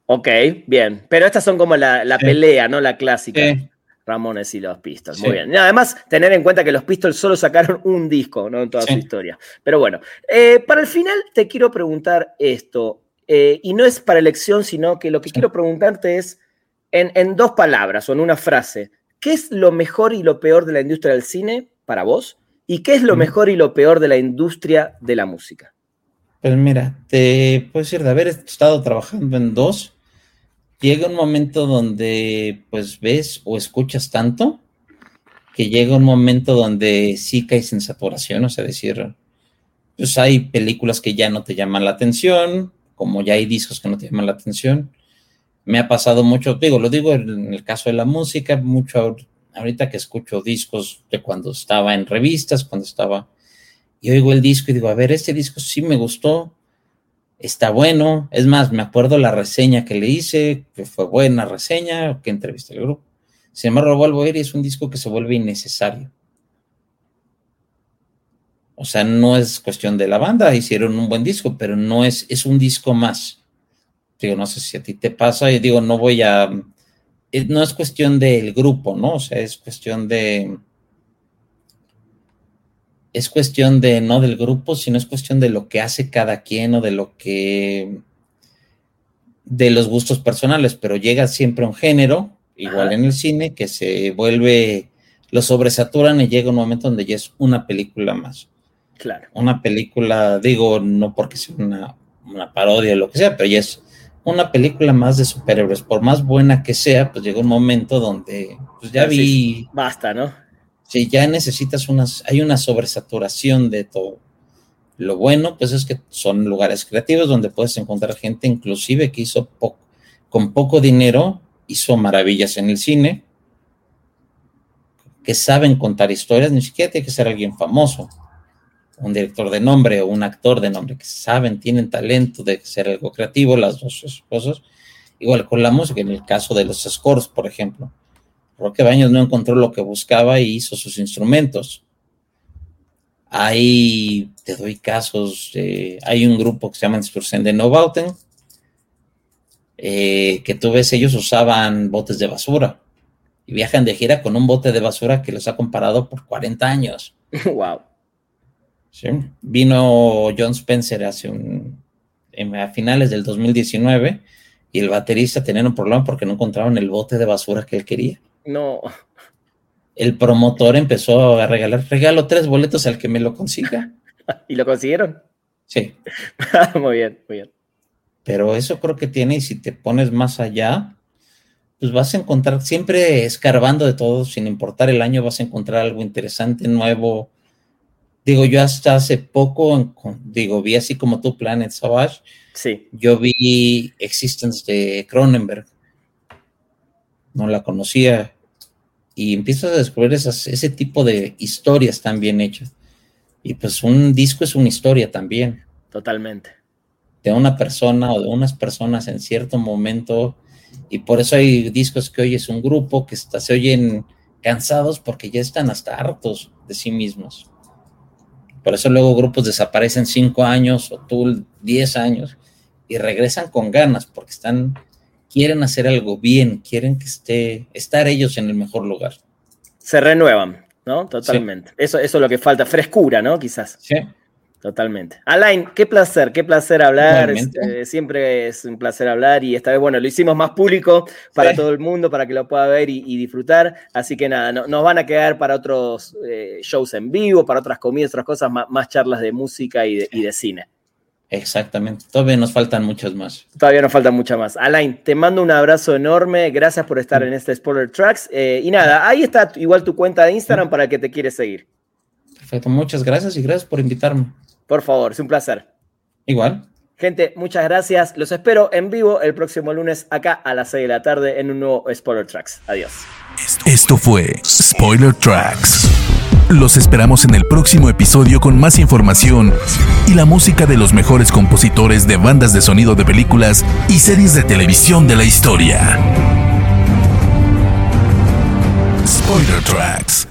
[SPEAKER 2] Ok, bien. Pero estas son como la, la sí. pelea, ¿no? La clásica. Sí. Ramones y los Pistols. Muy sí. bien. Y además, tener en cuenta que los Pistols solo sacaron un disco, ¿no? En toda su historia. Pero bueno, eh, para el final te quiero preguntar esto. Eh, y no es para elección, sino que lo que quiero preguntarte es, en, en, dos palabras o en una frase, ¿qué es lo mejor y lo peor de la industria del cine para vos? ¿Y qué es lo mejor y lo peor de la industria de la música?
[SPEAKER 3] Pues mira, te puedo decir, de haber estado trabajando en dos, llega un momento donde pues ves o escuchas tanto que llega un momento donde sí caes en saturación, o sea, decir, pues hay películas que ya no te llaman la atención, como ya hay discos que no te llaman la atención. Me ha pasado mucho, digo, lo digo en el caso de la música, mucho ahorita que escucho discos de cuando estaba en revistas, cuando estaba, y oigo el disco y digo, a ver, este disco sí me gustó, está bueno. Es más, me acuerdo la reseña que le hice, que fue buena reseña, que entrevisté al grupo. Sin embargo, lo vuelvo a y es un disco que se vuelve innecesario. O sea, no es cuestión de la banda, hicieron un buen disco, pero no es, es un disco más. Digo, no sé si a ti te pasa, y digo, no voy a, no es cuestión del grupo, ¿no? O sea, es cuestión de, es cuestión de no del grupo, sino es cuestión de lo que hace cada quien o de lo que de los gustos personales, pero llega siempre un género, igual Ajá. en el cine, que se vuelve, lo sobresaturan y llega un momento donde ya es una película más.
[SPEAKER 2] Claro.
[SPEAKER 3] Una película, digo, no porque sea una, una parodia o lo que sea, pero ya es una película más de superhéroes, por más buena que sea, pues llega un momento donde pues ya vi.
[SPEAKER 2] Basta, ¿no?
[SPEAKER 3] Sí, ya necesitas unas, hay una sobresaturación de todo. Lo bueno, pues es que son lugares creativos donde puedes encontrar gente, inclusive que hizo poco, con poco dinero, hizo maravillas en el cine, que saben contar historias, ni siquiera tiene que ser alguien famoso un director de nombre o un actor de nombre que saben, tienen talento de ser algo creativo, las dos cosas. Igual con la música, en el caso de los scores, por ejemplo. Roque Baños no encontró lo que buscaba y hizo sus instrumentos. Hay, te doy casos, hay un grupo que se llama Instrucción de Novauten, eh, que tú ves, ellos usaban botes de basura y viajan de gira con un bote de basura que les ha comparado por 40 años.
[SPEAKER 2] Wow.
[SPEAKER 3] Vino John Spencer hace un, a finales del 2019 y el baterista tenía un problema porque no encontraban el bote de basura que él quería.
[SPEAKER 2] No.
[SPEAKER 3] El promotor empezó a regalar, regalo tres boletos al que me lo consiga.
[SPEAKER 2] ¿Y lo consiguieron?
[SPEAKER 3] Sí.
[SPEAKER 2] muy bien, muy bien.
[SPEAKER 3] Pero eso creo que tiene, y si te pones más allá, pues vas a encontrar, siempre escarbando de todo, sin importar el año, vas a encontrar algo interesante, nuevo, Digo, yo hasta hace poco, digo, vi así como tu Planet Savage.
[SPEAKER 2] Sí.
[SPEAKER 3] Yo vi Existence de Cronenberg. No la conocía. Y empiezas a descubrir esas, ese tipo de historias tan bien hechas. Y pues un disco es una historia también.
[SPEAKER 2] Totalmente.
[SPEAKER 3] De una persona o de unas personas en cierto momento. Y por eso hay discos que oyes un grupo que se oyen cansados porque ya están hasta hartos de sí mismos. Por eso luego grupos desaparecen cinco años o tú diez años y regresan con ganas porque están, quieren hacer algo bien, quieren que esté, estar ellos en el mejor lugar.
[SPEAKER 2] Se renuevan, ¿no? Totalmente. Eso, eso es lo que falta, frescura, ¿no? Quizás.
[SPEAKER 3] Sí.
[SPEAKER 2] Totalmente. Alain, qué placer, qué placer hablar. Este, siempre es un placer hablar y esta vez, bueno, lo hicimos más público para todo el mundo, para que lo pueda ver y, disfrutar. Así que nada, nos van a quedar para otros eh, shows en vivo, para otras comidas, otras cosas, más, charlas de música y de, cine.
[SPEAKER 3] Exactamente. Todavía nos faltan muchas más.
[SPEAKER 2] Todavía nos faltan muchas más. Alain, te mando un abrazo enorme. Gracias por estar en este Spoiler Tracks. Eh, y nada, ahí está igual tu cuenta de Instagram para el que te quieres seguir.
[SPEAKER 3] Perfecto. Muchas gracias y gracias por invitarme.
[SPEAKER 2] Por favor, es un placer.
[SPEAKER 3] Igual.
[SPEAKER 2] Gente, muchas gracias. Los espero en vivo el próximo lunes acá a las 6 de la tarde en un nuevo Spoiler Tracks. Adiós.
[SPEAKER 1] Esto fue Spoiler Tracks. Los esperamos en el próximo episodio con más información y la música de los mejores compositores de bandas de sonido de películas y series de televisión de la historia. Spoiler Tracks.